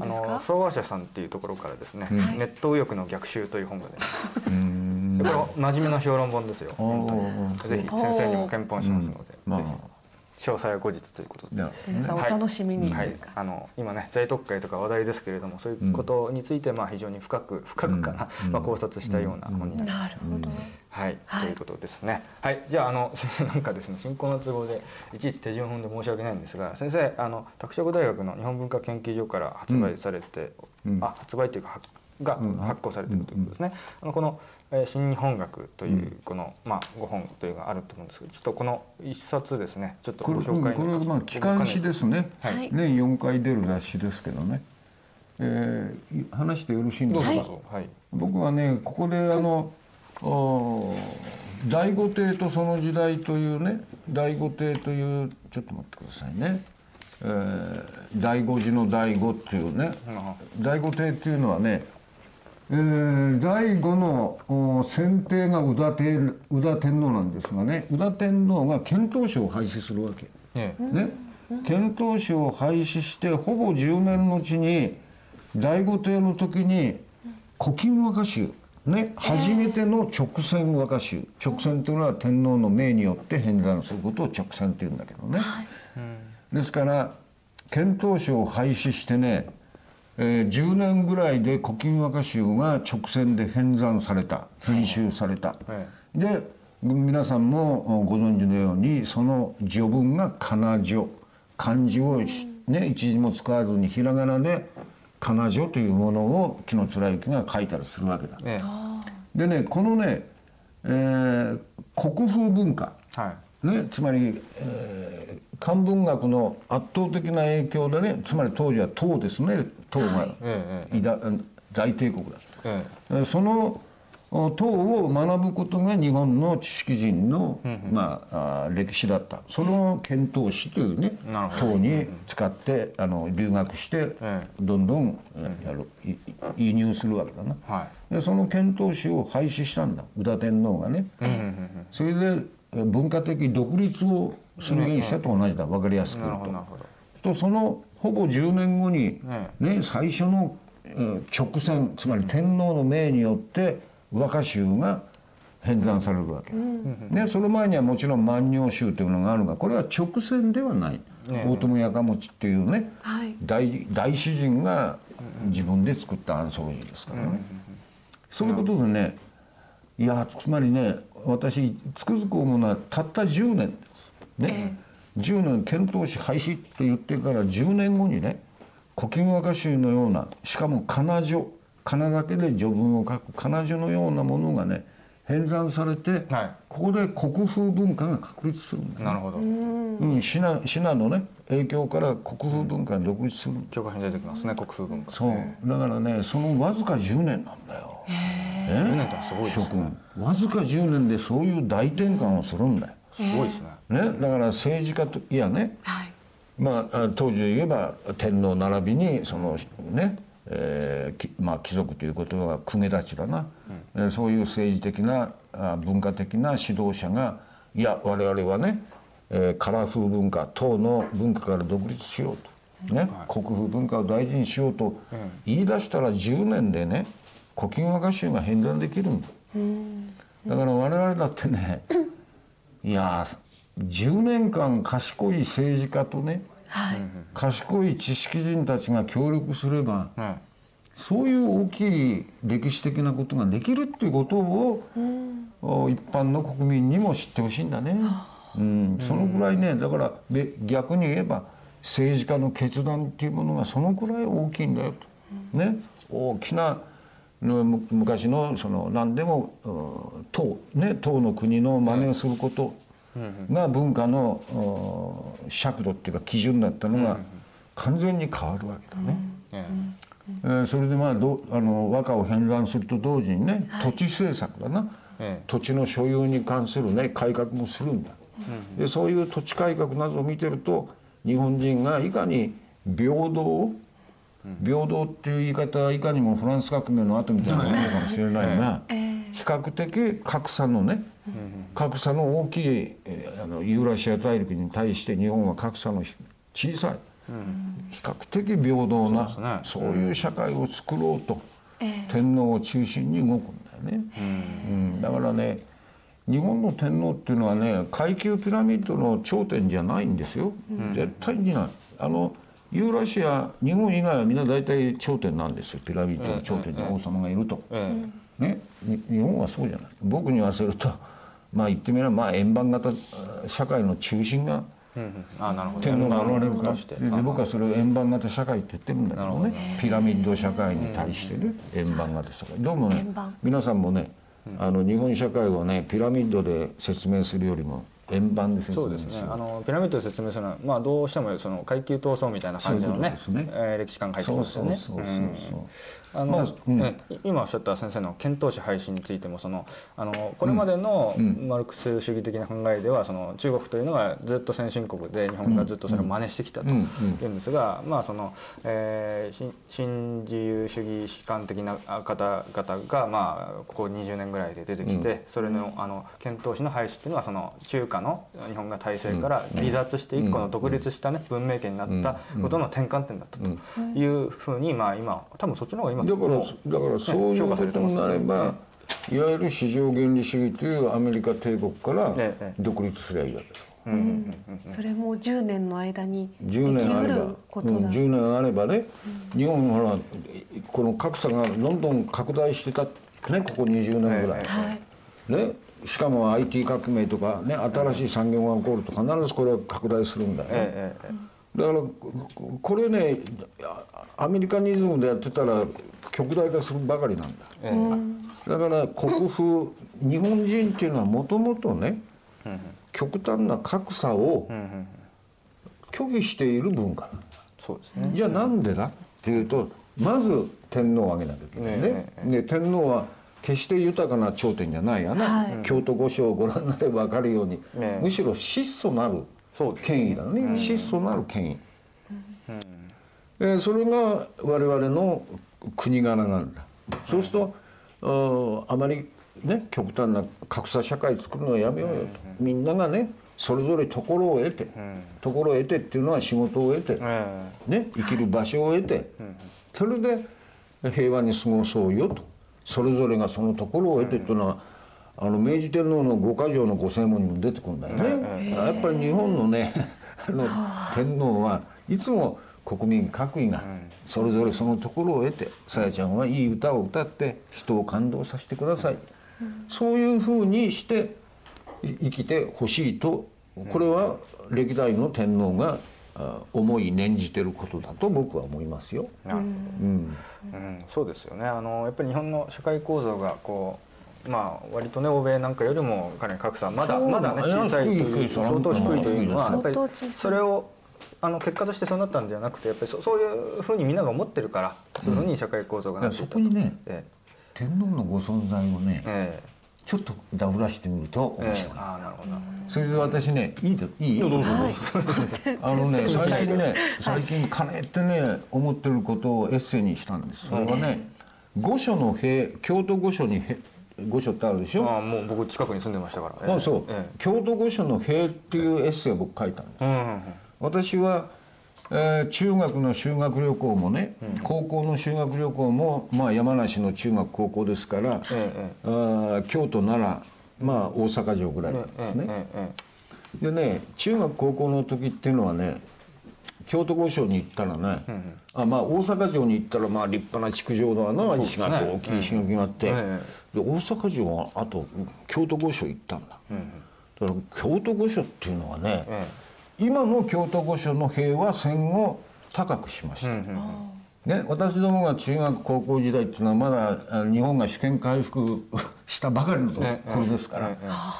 あの総合社さんっていうところからですね、うん。ネット右翼の逆襲という本が出ます。うん。でこれは真面目な評論本ですよ。本当おに。ーぜひ先生にも検本しますので、まあぜひ詳細は後日ということで。では皆さんお楽しみにとはいいうか、あの今ね在特会とか話題ですけれどもそういうことについてまあ非常に深く深くかな、うん。まあ、考察したような本になります。なるほど、はい、はい。ということですね。はい、じゃああの なんかですね進行の都合でいちいち手順踏んで申し訳ないんですが先生あの拓殖大学の日本文化研究所から発売されて、うん。あ発売というか発がうん。発行されているということですね。あのこの、えー新日本学というこの、まあ5本というのがあると思うんですけどちょっとこの一冊ですね。ちょっとご紹介これはまあ機関誌ですね、はい。年4回出る雑誌ですけどね、えー話してよろしいんですか、はい。僕はねここであのお第五帝とその時代というね第五帝というちょっと待ってくださいね、えー、第五次の第五っていうね第五帝っていうのはね、えー、第五のお先帝が宇田天宇田天皇なんですがね宇田天皇が遣唐使を廃止するわけ。ええ。ね、遣唐使を廃止してほぼ10年のうちに第五帝の時に古今和歌集ね、初めての直線和歌集直線というのは天皇の命によって編纂することを直線っていうんだけどね、ですから遣唐使を廃止してね、えー10年ぐらいで古今和歌集が直線で編纂された編集された、えで皆さんもご存知のようにその序文が仮名序漢字をしね一字も使わずにひらがなで仮名序というものを紀貫之が書いたりするわけだ。えでねこのね、えー国風文化、えはい。ね、つまり、えー漢文学の圧倒的な影響でねつまり当時は唐ですね唐が、大帝国だ。ええ。ーそのお唐を学ぶことが日本の知識人の、まあ、あー歴史だった。その遣唐使というねなるほど。唐に使ってあの留学してえどんどんえーやるい輸入するわけだな。はでその遣唐使を廃止したんだ。宇田天皇がね。それでえ文化的独立を宣言したと同じだ。分かりやすくな言うと。るほどなるほど。とそのほぼ10年後にえね最初のえー直線つまり天皇の命によって和歌集が編纂されるわけ、ね、その前にはもちろん万葉集というのがあるがこれは直線ではない、大友やかもちっていうね、はい。大大詩人が自分で作ったアンソロジーですからね、そういうことでねいやつまりね私つくづく思うのはたった10年です。ね、10年遣唐使廃止って言ってから10年後にね古今和歌集のようなしかも仮名序仮名だけで序文を書く仮名序のようなものがね編纂されて、はい。ここで国風文化が確立するんだ、なるほど。うん、信濃信濃のね影響から国風文化が独立する教科書に出てきますね国風文化。そう。えだからねそのわずか10年なんだよ。え。10年ってすごいです諸ね君。わずか10年でそういう大転換をするんだよ。すごいですね。ね、だから政治家といやね、はい。まあ、あ当時で言えば天皇並びにそのね、えーきまあ、貴族ということは公家たちだな、えーそういう政治的なあ文化的な指導者がいや我々はね、えー、カラフル文化唐の文化から独立しようと、ね国風文化を大事にしようと言い出したら10年でね古今和歌集が編纂できるん。だ。だから我々だってね いやー10年間賢い政治家とねはい。賢い知識人たちが協力すればうんそういう大きい歴史的なことができるっていうことを、お一般の国民にも知ってほしいんだね。うん、そのぐらいねだからで逆に言えば政治家の決断っていうものがそのくらい大きいんだよと。ね、大きな昔のその何でもうん唐ね唐の国の真似をすることが文化のうん尺度っていうか基準だったのが完全に変わるわけだね。ええーそれでまあどあの和歌を編纂すると同時にね、土地政策だな、ええ。土地の所有に関するね改革もするんだ、でそういう土地改革などを見てると日本人がいかに平等、平等っていう言い方はいかにもフランス革命の後みたいなものかもしれないが、比較的格差のね、格差の大きいえーあのユーラシア大陸に対して日本は格差の小さい、比較的平等なそういう社会を作ろうと、え天皇を中心に動くんだよね、うん。だからね日本の天皇っていうのはね階級ピラミッドの頂点じゃないんですよ、絶対にない。あのユーラシア日本以外はみんな大体頂点なんですよ。ピラミッドの頂点に王様がいると、えね。に日本はそうじゃない。僕に言わせるとまあ言ってみればまあ円盤型あ社会の中心が天皇が現れるかとして。でで僕はそれを円盤型社会って言ってるんだけどね。ピラミッド社会に対してね円盤型社会。どうもね皆さんもねあの日本社会をねピラミッドで説明するよりも円盤で説そうですね。あのピラミッドで説明するのは、まあ、どうしてもその階級闘争みたいな感じのねそうね。えー歴史観が入ってますよね。そうそうそうそうあのま今おっしゃった先生の遣唐使廃止についてもそのあのこれまでのマルクス主義的な考えではその中国というのがずっと先進国で日本がずっとそれを真似してきたというんですが、まあその、えー新新自由主義主観的な方々がまあここ20年ぐらいで出てきて、それのあの遣唐使の廃止っていうのはその中華の日本が体制から離脱して一個の独立したね文明圏になったことの転換点だったというふうにまあ今多分そっちの方が今だからもだからそういうことになればい。わゆる市場原理主義というアメリカ帝国からええ独立すりゃいいわけですそれも10年の間にでき10年あれば。ることだ、うん10年あればね、日本ほらこの格差がどんどん拡大してたねここ20年ぐらい、はい。ねしかも IT 革命とかね新しい産業が起こると必ずこれは拡大するんだよ。ね、ええええだからここれねあアメリカニズムでやってたら極大化するばかりなんだ。ええ。だから国風日本人っていうのはもともとね極端な格差を拒否している文化。なんだそうですね。じゃあなんでだっていうとまず天皇を挙げなきゃいけないね。で天皇は決して豊かな頂点じゃない。やな、はい。京都御所をご覧になれば分かるように、ねむしろ質素なる権威だね。質素なる権威、えーそれが我々の国柄なんだ。そうすると、あまりね極端な格差社会作るのはやめようよと、みんながねそれぞれところを得て、ところを得てっていうのは仕事を得て、えね、生きる場所を得て、それで平和に過ごそうよと。それぞれがそのところを得てっていうのは、あの明治天皇の五箇条の御正門にも出てくるんだよね。やっぱり日本のね あの天皇はいつも国民各位がそれぞれそのところを得てさやちゃんはいい歌を歌って人を感動させてください、そういうふうにしてい生きてほしいとこれは歴代の天皇があ思い念じてることだと僕は思いますよ。えなるほど。うん。うん、そうですよね。あのやっぱり日本の社会構造がこうまあ割とね欧米なんかよりもかなり格差まだまだね小さいと低いう相当低いというのはやっぱりそれをあの結果としてそうなったんではなくてやっぱりそそういうふうにみんなが思ってるからそういうふうに社会構造がなっていそったこにねえ天皇のご存在をねええ。ちょっとダブらしてみるとえええ面白い。ああなるほど。それで私ねいいでいい？ほどどうぞどうぞ。あのね最近ね最近金ってね思ってることをエッセイにしたんです。それはね御所の塀京都御所にへ御所ってあるでしょ？ああもう僕近くに住んでましたから、ええあそう、え京都御所の塀っていうエッセイを僕書いたんです。えうんうんうん私は、えー中学の修学旅行もね、高校の修学旅行も、まあ、山梨の中学高校ですから、ええあー京都奈良まあ大阪城ぐらいなんですね。でね中学高校の時っていうのはね京都御所に行ったらね、あまあ大阪城に行ったらまあ立派な築城だな石垣、大きい石垣があって、えで大阪城はあと京都御所行ったんだ、だから京都御所っていうのはね、え今の京都御所の塀は戦後高くしました、ね、私どもが中学高校時代っていうのはまだあ日本が主権回復したばかりのところですから、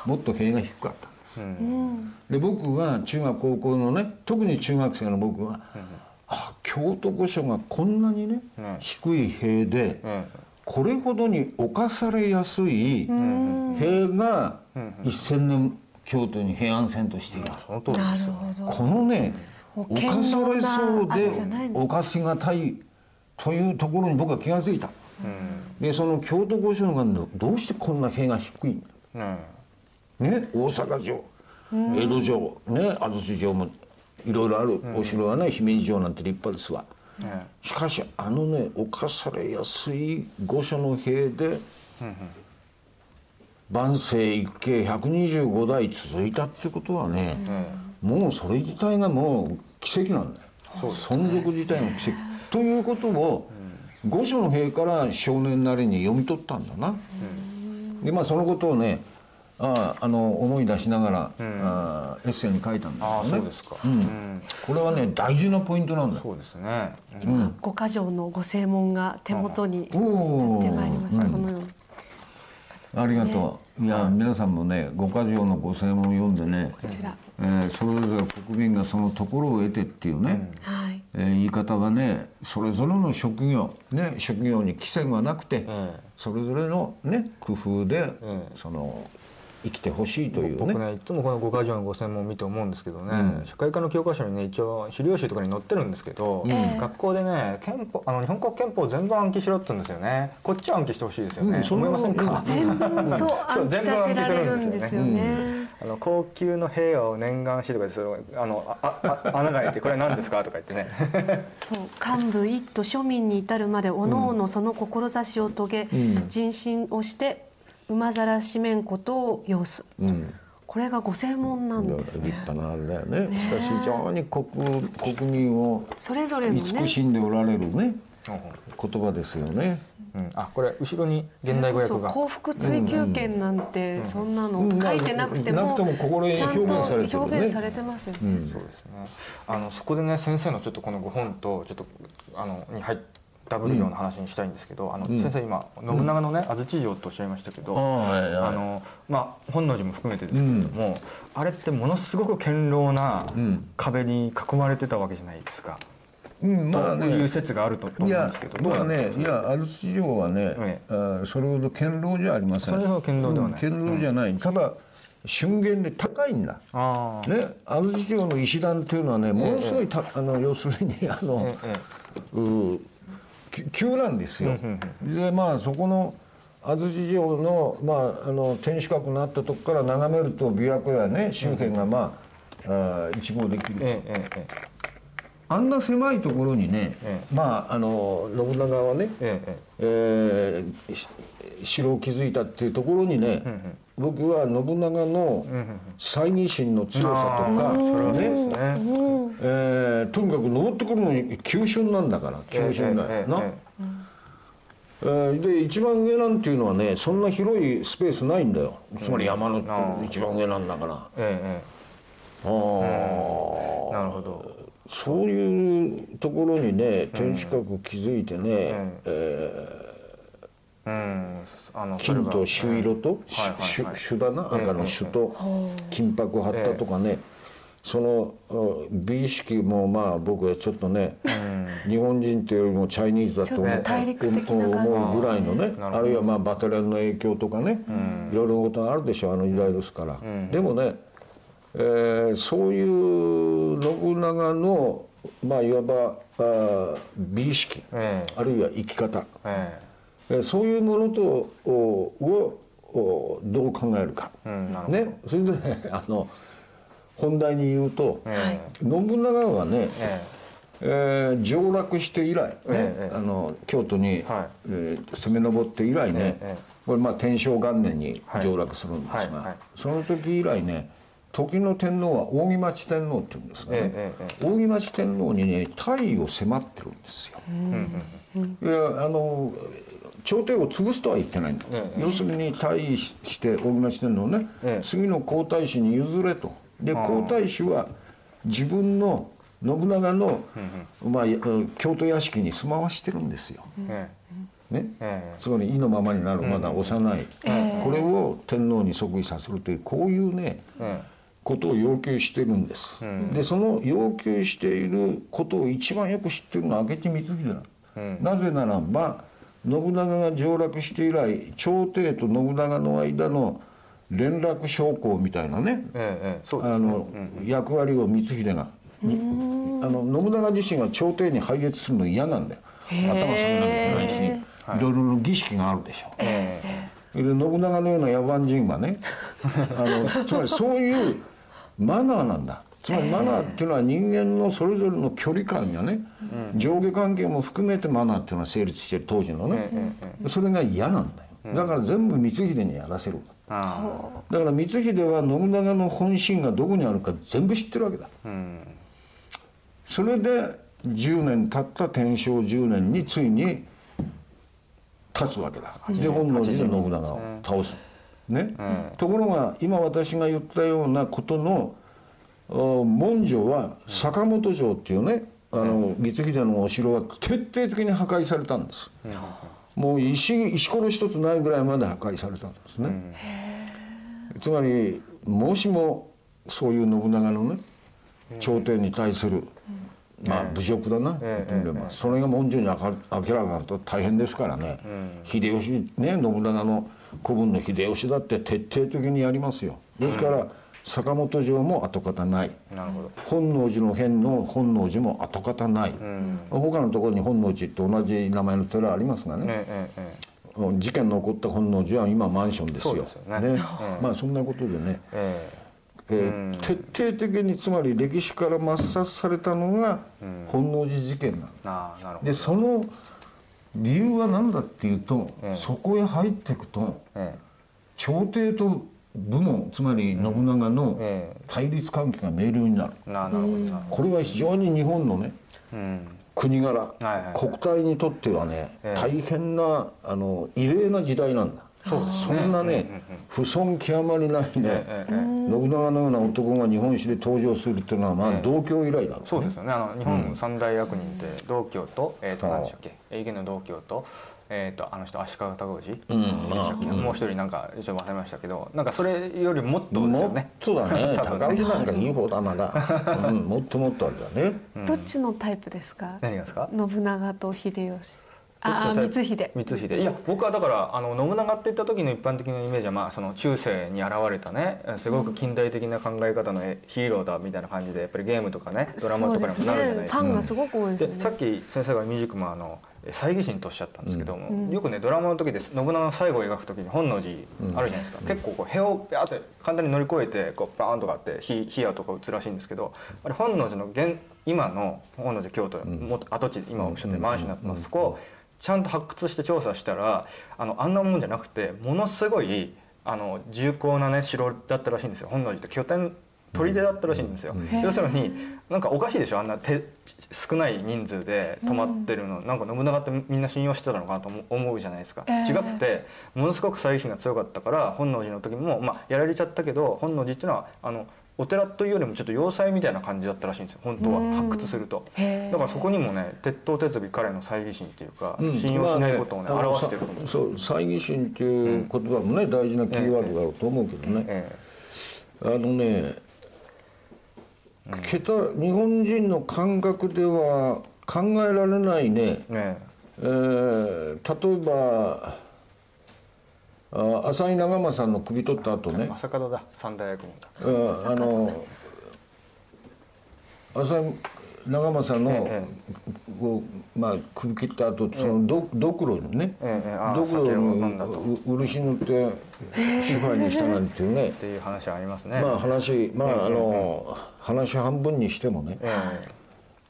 もっと塀が低かったんです、で僕が中学高校のね特に中学生の僕は、あ京都御所がこんなにね、低い塀で、えこれほどに侵されやすい塀が1,000年京都に平安遷としている。その通りなるですよ。ほど。このね犯されそうで犯しがたいというところに僕は気が付いた。でその京都御所がどうしてこんな塀が低いんだねね、大阪城、江戸城、ね、安土城もいろいろある。お城はね、姫路城なんて立派ですわ。ねしかしあのね侵されやすい御所の塀で、万世一系125代続いたってことはね、もうそれ自体がもう奇跡なんだよ、存続自体の奇跡。ということを、御所の塀から少年なりに読み取ったんだな。でまあそのことをねああの思い出しながら、あエッセイに書いたんだああけどねそうですか、これはね大事なポイントなんだよ。そうですね、五箇条のご正門が手元に出てまいりました。このように。ありがとう。いや、皆さんもね、五箇条のご正門を読んでね、こちら。えーそれぞれ国民がそのところを得てっていうね、はい。えー言い方はね、それぞれの職業、ね、職業に規制がなくて、えそれぞれのね、工夫で、えその生きてほしいというね。僕ねいつもこの五箇条のご専門を見て思うんですけどね、社会科の教科書にね一応資料集とかに載ってるんですけど、ええ学校でね憲法あの日本国憲法全部暗記しろって言うんですよね。こっちは暗記してほしいですよね、うん思いませんか、全部そうそう暗記させられるんですよね。あの高級の兵を念願しとかでそれあのあああ穴が開いてこれ何ですか？とか言ってね。そう幹部一都庶民に至るまでおのおのその志を遂げ、ん。人心をして馬ざらしめんことを要す、うんこれがご専門なんです立ね。派なあれだよね。しかし非常に国国民をそれぞれのね。慈しんでおられるね言葉ですよね。うん、あこれ後ろに現代語訳が幸福追求権なんてそんなの書いてなくてもうんなくてもここでちゃんと表現されてるね表現されてますよね。そうですね。あのそこでね先生のちょっとこのご本とちょっとあのに入ダブるような話にしたいんですけど、あの先生今信長のね安土城とおっしゃいましたけど、あのまあ本能寺も含めてですけれども、あれってものすごく堅牢な壁に囲まれてたわけじゃないですか。うん、まあというね。説があると思うんですけど、どうまあなんですか？ねいやアルス城はね、えあーそれほど堅牢じゃありません。それほど堅牢ではない。うん堅牢じゃない、ただ瞬間で高いんだ。ああ、ねアルス城の石段っていうのはねものすごいた、あの要するにあの、えうき急なんですよ。でまあそこの安土城の,、まあ、あの天守閣のあったとこから眺めると琵琶湖やね周辺がまあ、あー一望できる、ええええあんな狭いところにね、えまああの信長はね、えええーし城を築いたっていうところにね、僕は信長の猜疑心の強さとか、うですね。えーとにかく登ってくるのに急峻なんだから急峻だよな。ええーで一番上なんていうのはねそんな広いスペースないんだよ。つまり山の一番上なんだから、あええあええなるほど。そういうところにね天守閣築いてね、うん、あの金と朱色と朱はい。朱だな。赤の朱と金箔を貼ったとかね。その uh, 美意識もまあ僕はちょっとね日本人っていうよりもチャイニーズだと思うぐらいのね。あるいはまあバテレンの影響とかね。いろいろなことがあるでしょうあの時代ですから。でもねえーそういう信長のまあいわばあー美意識ええ。あるいは生き方。ええ。ーそういうものとおをおどう考えるか、んなるほど。ね、それでね あの本題に言うと、え信長はね、ええ。ー上洛して以来、ねええあの京都に、はい。えー攻め上って以来ね、ええこれまあ天正元年に上洛するんですが、はいはい。はいその時以来ね時の天皇は扇町天皇って言うんですがね、扇町天皇にね退位を迫ってるんですよ。いやあの朝廷を潰すとは言ってないんだ、え要するに退位しして扇町天皇ね、ええ次の皇太子に譲れと。で皇太子は自分の信長の、まあ、京都屋敷に住まわしてるんですよ。えね。ええつまり意のままになるまだ幼い、これを天皇に即位させるというこういうね、えことを要求してるんです、でその要求していることを一番よく知ってるのは明智光秀なの、なぜならば信長が上洛して以来朝廷と信長の間の連絡将校みたいなねあの、役割を光秀が。にあの信長自身が朝廷に配列するの嫌なんだよ。頭下げなきゃいけないしい。ろいろの儀式があるでしょ。えで信長のような野蛮人はねあのつまりそういうマナーなんだつまりマナーっていうのは人間のそれぞれの距離感やね、上下関係も含めてマナーっていうのは成立してる当時のね、それが嫌なんだよ。だから全部光秀にやらせるあだから光秀は信長の本心がどこにあるか全部知ってるわけだ。それで10年経った天正10年についに立つわけだ。で本能寺で信長を倒す。ね、ところが今私が言ったようなことのお文書は坂本城っていうねあの光秀のお城は徹底的に破壊されたんです、もう石石ころ一つないぐらいまで破壊されたんですね、つまりもしもそういう信長のね朝廷に対する、まあ侮辱だな、言ってみれば、それが文書に明らかになると大変ですからね、秀吉ね信長の子分の秀吉だって徹底的にやりますよ。ですから、坂本城も跡形ない。なるほど。本能寺の変の本能寺も跡形ない、他のところに本能寺と同じ名前の寺ありますがね、ええええ事件の起こった本能寺は今マンションですよ。よね。まあそんなことでね、ええ。ー徹底的につまり歴史から抹殺されたのが本能寺事件なんだ。えああなるほど。でその理由は何だっていうと、そこへ入っていくとえ。朝廷と武門つまり信長のえ対立関係が明瞭になる。これは非常に日本のね国柄、国体にとってはね、ええ。大変なあの異例な時代なんだ。そうそんなね、不遜極まりないね、信長のような男が日本史で登場するっていうのはまあ同郷以来だろうね。そうですよね。あの日本三大役人って道教と,、えー、と何でしたっけ？永遠の道教と,、えー、とあの人足利尊氏、うんでしたっけ？もう一人なんかちょっと忘れましたけどなんかそれよりもっとですよもっね。とだね。多分高氏なんかいい方だまだ、うん、もっともっとあれだね。どっちのタイプですか？何がですか？信長と秀吉。あ光プ？秀。光秀。いや僕はだからあの信長って言った時の一般的なイメージはまあその中世に現れたねすごく近代的な考え方のえヒーローだみたいな感じでやっぱりゲームとかねドラマとかにもなるじゃないですか。ファンがすごく多いですよね。でさっき先生が未熟もあの猜疑心とおっしゃったんですけども、よくねドラマの時です信長の最後を描く時に本能寺あるじゃないですか、結構こう塀をピャーって簡単に乗り越えてこうバーンとかって火火矢とか撃つらしいんですけどあれ本能寺の現今の本能寺京都、もっと跡地今おっしゃったマンションになってます、そこをちゃんと発掘して調査したらあのあんなもんじゃなくてものすごいあの重厚なね城だったらしいんですよ。本能寺って拠点砦だったらしいんですよ、要するになんかおかしいでしょ？あんな手少ない人数で泊まってるの、なんか信長ってみんな信用してたのかなと思思うじゃないですか、ええ違くてものすごく猜疑心が強かったから本能寺の時も、まあ、やられちゃったけど本能寺っていうのはあのお寺というよりもちょっと要塞みたいな感じだったらしいんですよ。本当は発掘すると。だからそこにもね鉄頭鉄尾彼の猜疑心っていうか、うん信用しないことをね、まあ表してると思うんですそう猜疑心っていう言葉もね大事なキーワードだろうと思うけどね、え。あのね、桁日本人の感覚では考えられないね、えね。えー例えばあ浅井長政の首取った後えね、正門だ。三大役人だ。うんあの浅井長政の、えこうまあ首切った後そのどドクロにね、えええあドクロ酒を飲んだと。にう漆塗って支配にしたなんていうね。っていう話ありますね、まあ話まああの話半分にしてもね。え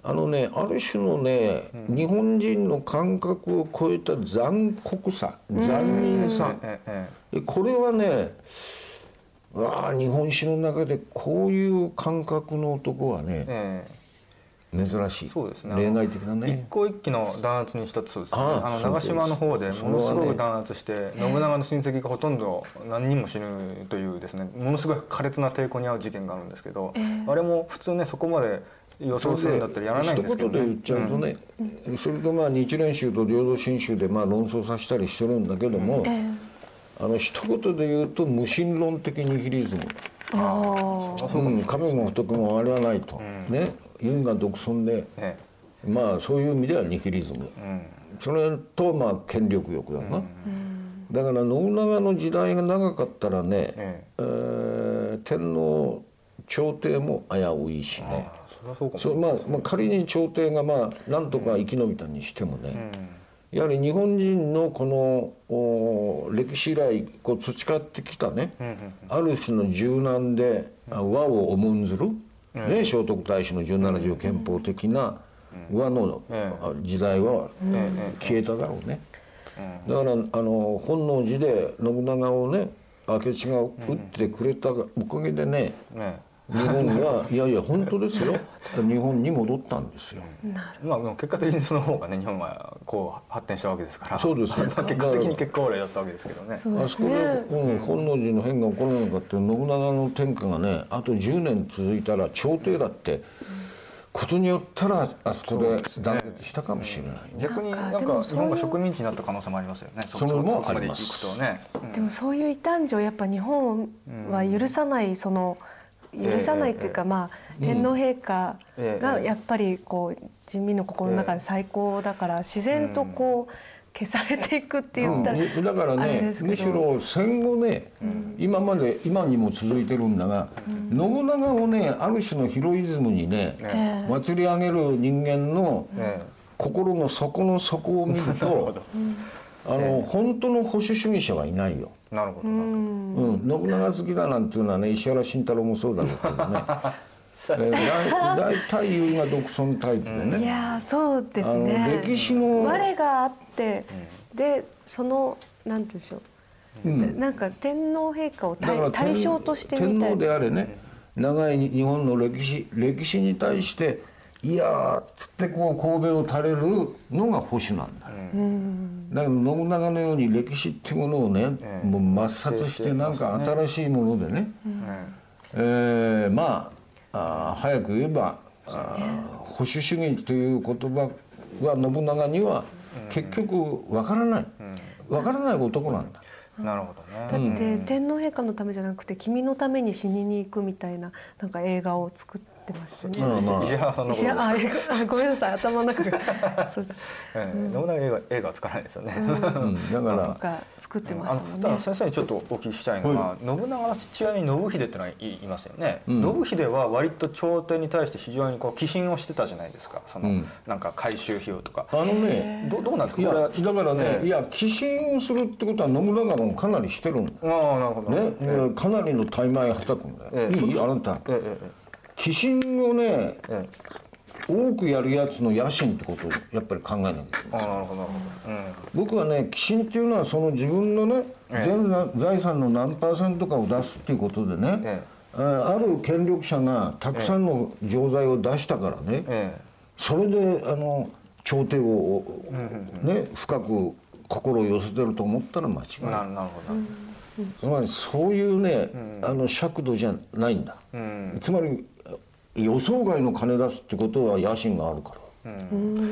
あのねある種のね日本人の感覚を超えた残酷さ残忍えさこれはねわあ日本史の中でこういう感覚の男はねええ珍しい。そうですね。例外的な一ね個一揆の弾圧に一つそうですね。あああの長島の方でものすごく弾圧して信長の親戚がほとんど何人も死ぬというですねものすごい苛烈な抵抗に遭う事件があるんですけど、あれも普通ねそこまで予想するんだったらやらないんですけど一言で言っちゃうとね、それとまあ日蓮宗と領土真宗でまあ論争させたりしてるんだけども、あの一言で言うと無神論的ニヒリズム、うん、神も仏もあれはないと、ね。唯我独尊で。えまあそういう意味ではニヒリズム、えそれとまあ権力欲だな、だから信長の時代が長かったらね、ええ。ー天皇朝廷も危ういしね。あそれはそうかも。そうまあ、まあ仮に朝廷がまあなんとか生き延びたにしてもね、やはり日本人のこのお歴史以来こう培ってきたね、ある種の柔軟であ和を重んずる、ね、聖徳太子の17条憲法的な和のあ時代は消えただろうね。だからあの本能寺で信長をね明智が撃ってくれたおかげでね、ね日本がいやいや本当ですよ。日本に戻ったんですよ。まあ結果的にその方がね日本はこう発展したわけですから。そうですよ。まあ結果的に結果オーライだったわけですけどね。そうであそこで。うん、本能寺の変が起こらなかった信長の天下がねあと10年続いたら朝廷だってことによったらあそこで団結したかもしれないね。逆になんか日本が植民地になった可能性もありますよね。それもあります。くとね、うん。でもそういう異端児をやっぱ日本は許さないその許さないというか、まあ天皇陛下がやっぱりこう人民の心の中で最高だから自然とこう消されていくって言ったら、うん。だからねむしろ戦後ね、今まで今にも続いてるんだが、信長をねある種のヒロイズムにね、ええ。祭り上げる人間のえ心の底の底を見ると ど。あの本当の保守主義者はいないよ。なるほど、うん、信長好きだなんていうのはね石原慎太郎もそうだろうけどね、えー、だ大体優雅独尊タイプでいね、やーそうですね。歴史の我があって、でそのなんて言うんでしょう、なんか天皇陛下をだから対対象として天皇みたいであれね長い日本の歴史歴史に対していやつってこう神戸を垂れるのが保守なんだ、だから信長のように歴史っていうものをね、もう抹殺してなんか新しいものでね、えーまああー早く言えばあー保守主義という言葉は信長には結局わからない。わからない男なんだ。なるほどだねって天皇陛下のためじゃなくて君のために死にに行くみたいななんか映画を作ってましたよね。まあまあ。石原さんのこといやですか？ああ ごめんなさい。頭の中が。信長映画映画は作らないですよね、うん、だから。作ってましたもんね。先生にちょっとお聞きしたいのは、信長の父親に信秀ってのがいいますよね、信秀は割と朝廷に対して非常にこう寄進をしてたじゃないですか。その、うん。なんか回収費用とか。あのねどどうなんですか？だからね、ええ。いや寄進をするってことは信長もかなりしてるんだああなるほど。ね、えかなりの大枚はたくんだよ、ええ。いいあなた。えええ寄進をねえええ多くやるやつの野心ってことをやっぱり考えなきゃいけない。ああなるほどなるほど、うん。僕はね寄進っていうのはその自分のね、全財産の何パーセントかを出すっていうことでね、えあある権力者がたくさんの錠剤を出したからね、えそれであの朝廷を、ね、深く心を寄せてると思ったら間違いなるほど、つまりそういうね、あの尺度じゃないんだ、ん。つまり予想外の金出すってことは野心があるから、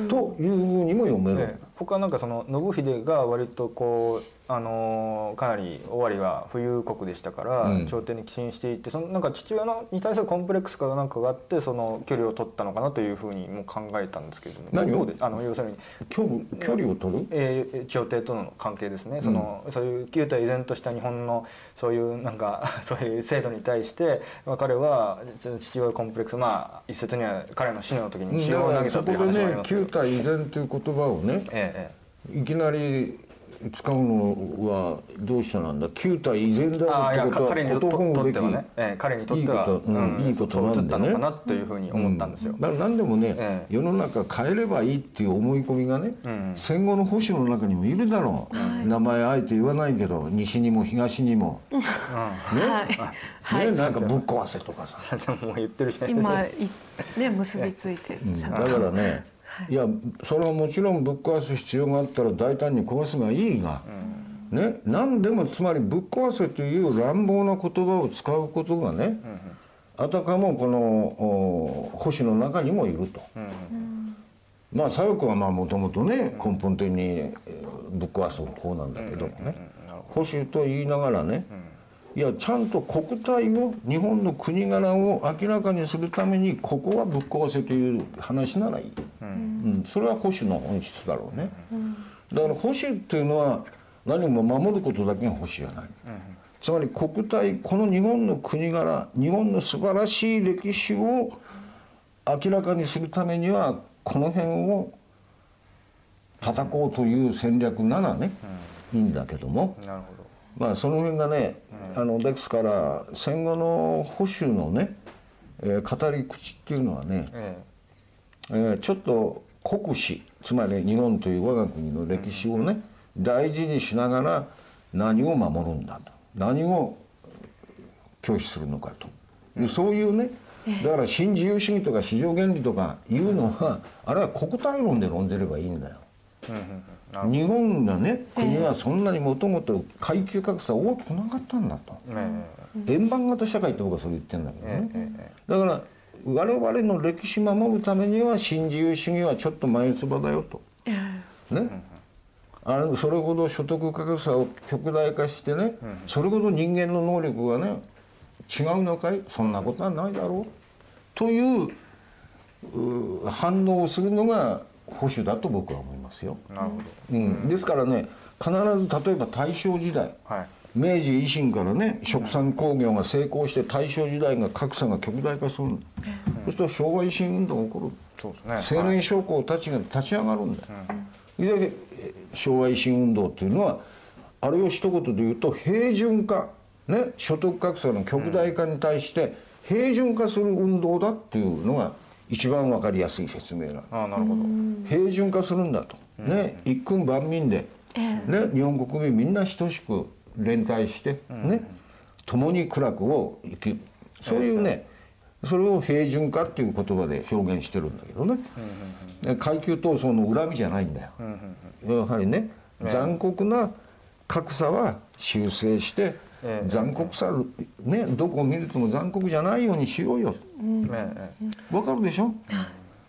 というふうにも読める、ええ僕はなんかその信秀が割とこうあのーかなり尾張が富裕国でしたから、うん。朝廷に寄進していってそのなんか父親のに対するコンプレックスかなんかがあってその距離を取ったのかなというふうにも考えたんですけれども。何を？あの要するに、距距離を取る？えー朝廷との関係ですね。その、そういう旧体依然とした日本のそういうなんか そういう制度に対して、まあ、彼はち父親コンプレックスまあ一説には彼の死の時にだか塩を投げたという話もありねますけど。旧体依然という言葉をねえええいきなり使うのはどうしてなんだ？旧体依然だってことは彼にとってはね、ええ彼にとっては。いいことうんいいことなんでね。のかなというふうに思ったんですよ。だから何でもね、ええ。世の中変えればいいっていう思い込みがね、ん。戦後の保守の中にもいるだろう、名前あえて言わないけど西にも東にも、ね？ねなんかぶっ壊せとかさ、でも言ってるじゃないですか。今いね結びついてだからね、い、やそれはもちろんぶっ壊す必要があったら大胆に壊すがいいが、ね、何でもつまりぶっ壊せという乱暴な言葉を使うことがね、あたかもこのお保守の中にもいると。まあ左翼はまあもともとね根本的にえーぶっ壊す方なんだけどもね。保守と言いながらねいやちゃんと国体を日本の国柄を明らかにするためにここはぶっ壊せという話ならいい、うん。それは保守の本質だろうね、だから保守っていうのは何も守ることだけが保守じゃない、つまり国体この日本の国柄日本の素晴らしい歴史を明らかにするためにはこの辺を叩こうという戦略ならね、いいんだけども。なるほどまあその辺がね、あのですから戦後の保守のね、えー語り口っていうのはね、ええーちょっと国史つまり日本という我が国の歴史をね、大事にしながら何を守るんだと。何を拒否するのかと。そういうねだから新自由主義とか市場原理とかいうのはあれは国体論で論ぜればいいんだよ。日本がね国はそんなにもともと階級格差大きくなかったんだと。円盤型社会って僕はそれ言ってんだけどね。だから我々の歴史守るためには新自由主義はちょっと前つばだよと。ね。あれそれほど所得格差を極大化してね、それほど人間の能力がね違うのかい？そんなことはないだろう。というう反応をするのが保守だと僕は思いますよ。なるほうん、ですからね必ず例えば大正時代どはい。明治維新からね殖産工業が成功して大正時代が格差が極大化するん。だ、そうすると昭和維新運動が起こる。そうですね。青年将校たちが立ち上がるんだよ、でえ昭和維新運動っていうのはあれを一言で言うと平準化、ね、所得格差の極大化に対して平準化する運動だっていうのが一番わかりやすい説明なのああなるほど。平準化するんだと、ね、一君万民で、ね、日本国民みんな等しく連帯して、ね共に苦楽を生きる。そういうねそれを平準化っていう言葉で表現してるんだけどね、で階級闘争の恨みじゃないんだよ、やはりね。残酷な格差は修正して、ええ。残酷さねどこを見るとも残酷じゃないようにしようよ、ええわかるでしょ？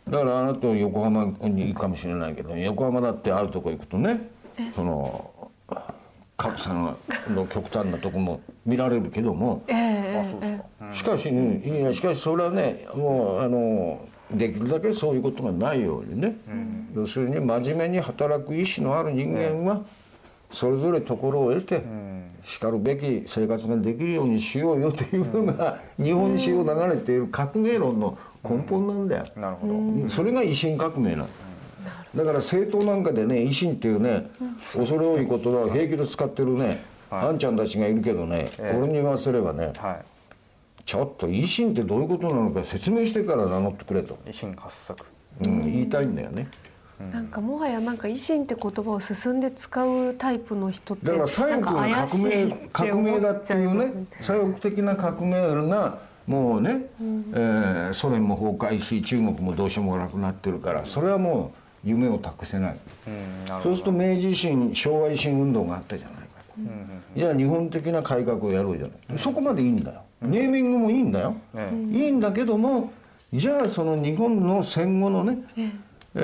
だからあなた横浜に行くかもしれないけど横浜だってあるとこ行くとねその格差のの極端なとこも見られるけども。ええあそうですか。しかし、うんいやしかしそれはねもうあのできるだけそういうことがないようにね、要するに真面目に働く意志のある人間はそれぞれところを得て、しかるべき生活ができるようにしようよというのが、日本史を流れている革命論の根本なんだよ。なるほど。それが維新革命なの。だ。から政党なんかでね維新っていうね恐れ多い言葉を平気で使ってるね、あんちゃんたちがいるけどね、ええ。俺に言わせればねはちょっと維新ってどういうことなのか説明してから名乗ってくれと、い維新発作。うん、言いたいんだよね。なんかもはやなんか維新って言葉を進んで使うタイプの人ってだから左翼がなんか怪し革命革命だっていうね左翼的な革命がもうね、えーソ連も崩壊し中国もどうしようもなくなってるからそれはもう夢を託せない。うんなるほど。そうすると明治維新昭和維新運動があったじゃないかと、じゃあ日本的な改革をやろうじゃない、そこまでいいんだよ。ネーミングもいいんだよ、え。いいんだけどもじゃあその日本の戦後のね、え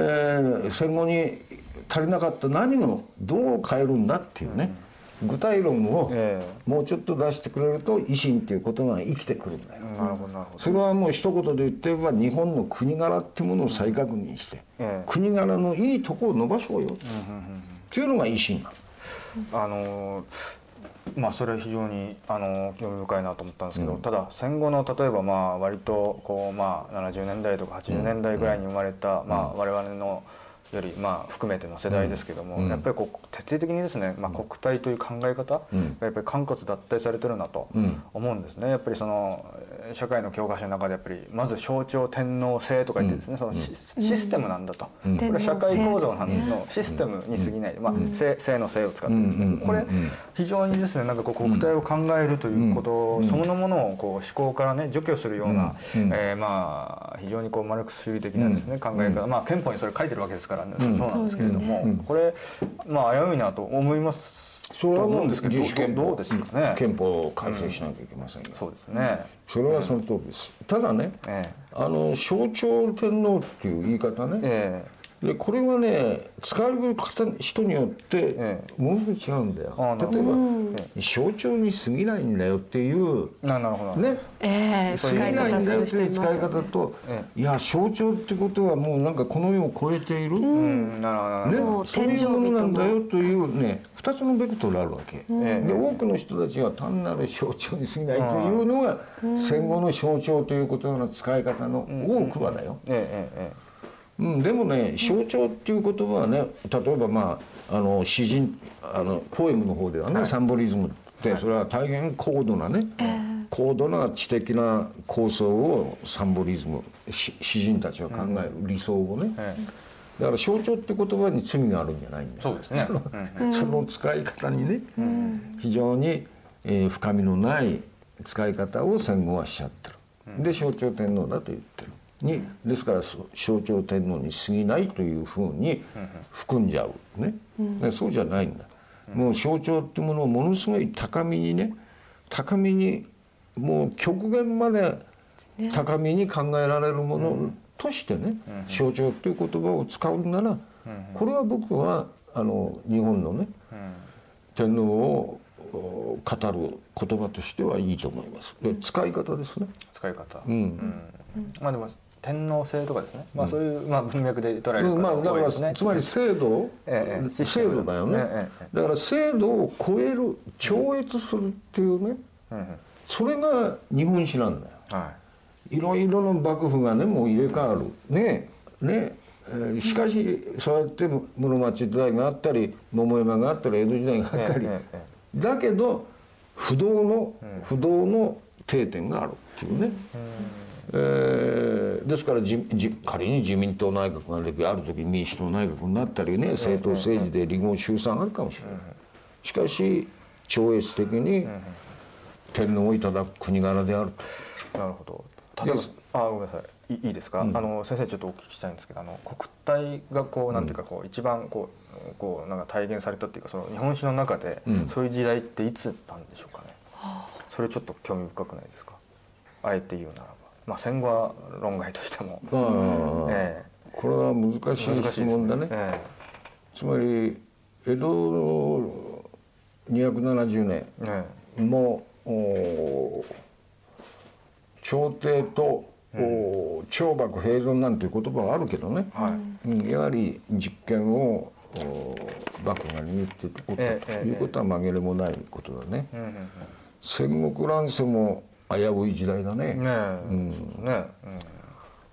ー戦後に足りなかった何をどう変えるんだっていうね、具体論をえもうちょっと出してくれると維新っていうことが生きてくるんだよ、それはもう一言で言ってば日本の国柄っていうものを再確認して、ええ。国柄のいいとこを伸ばそうよ、っていうのが維新なの。あのまあそれは非常にあの興味深いなと思ったんですけど、ただ戦後の例えばまあ割とこうまあ70年代とか80年代ぐらいに生まれた、まあ我々のよりまあ含めての世代ですけども、やっぱりこう徹底的にですね、まあ、国体という考え方がやっぱり貫骨脱退されてるなと思うんですね。やっぱりそのえー社会の教科書の中でやっぱりまず象徴天皇制とか言ってですね、そのシシステムなんだと、これは社会構造のシステムに過ぎない、まあ性性の性を使ってですね、これ非常にですねなんかこう国体を考えるということそのものをこう思考からね除去するような、えーまあ非常にこうマルクス主義的なですね、考え方、まあ憲法にそれ書いてるわけですからね、そうなんですけれども、これまあ危ういなと思います。それはもうと思うんですけど自主憲法。どうですかね、憲法を改正しなきゃいけませんよ、そうですね、それはその通りです。ただね、ええ。あの象徴天皇っていう言い方ね、えでこれはね使う方人によってえものすごく違うんだよ、例えば、象徴に過ぎないんだよっていうえななるほど、ね。ええ過ぎないんだよっていう使い方と、えいや象徴ってことはもうなんかこの世を超えている、うんなるほどね、そういうものなんだよというね2つのベクトルあるわけ、えで多くの人たちは単なる象徴に過ぎないというのが戦後の象徴ということの使い方の多くはだよ、えええええうん、でもね象徴っていう言葉はね例えばまああの詩人あのポエムの方ではね、サンボリズムってそれは大変高度なね、高度な知的な構想をサンボリズム詩詩人たちは考える、理想をね、えだから象徴って言葉に罪があるんじゃないんだよ。そうですね。うんその使い方にね、非常に、えー深みのない使い方を戦後はしちゃってる、で象徴天皇だと言ってるにですからそ象徴天皇に過ぎないというふうに含んじゃう。ね、でそうじゃないんだ、もう象徴っていうものをものすごい高みにね高みにもう極限まで高みに考えられるものとしてね、象徴っていう言葉を使うなら、これは僕はあの日本のね、天皇をお語る言葉としてはいいと思います。で使い方ですね。使い方。うん。うん。まあでも天皇制とかですね。まあそういうまあ文脈で捉えるうんまあだから方が多いですね。つまり制度、ええ制度だよね、えええだから制度を超える超越するっていうね、うん。うん。それが日本史なんだよ。はい。ろいろな幕府がねもう入れ替わる。ねね、え。ーしかしそうやって室町時代があったり桃山があったり江戸時代があったり、だけど不動の、不動の定点があるっていうね、えーですからじじ仮に自民党内閣がある時ある時民主党内閣になったりね政党政治で離合集散あるかもしれない、しかし超越的に天皇をいただく国柄であると。なるほど。例えばであごめんなさい。いいいですか、あの先生ちょっとお聞きしたいんですけどあの国体がこうなんていうかこう一番こうこうなんか体現されたっていうかその日本史の中でうん。そういう時代っていつなんでしょうかね、それちょっと興味深くないですか？あえて言うならばまあ戦後は論外としても、えこれは難しい質問だね。えつまり江戸の270年ええ。もお朝廷と、お朝幕平存なんていう言葉はあるけどね、えはい。うんやはり実権をお幕府が握っておったええええということは紛れもないことだね。戦国乱世も危うい時代だね。うん。ねうですね、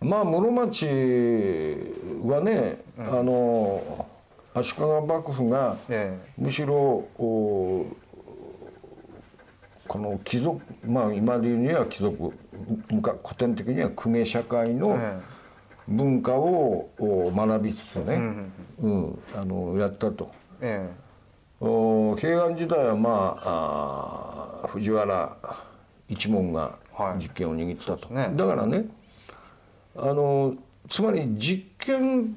まあ室町はね、あの足利幕府がえむしろおこの貴族まあ今で言うには貴族古典的には公家社会のえ文化をお学びつつね、うん。あのやったと。え。お平安時代はまああー藤原一門がはい。実権を握ったと、ね。だからねあのつまり実権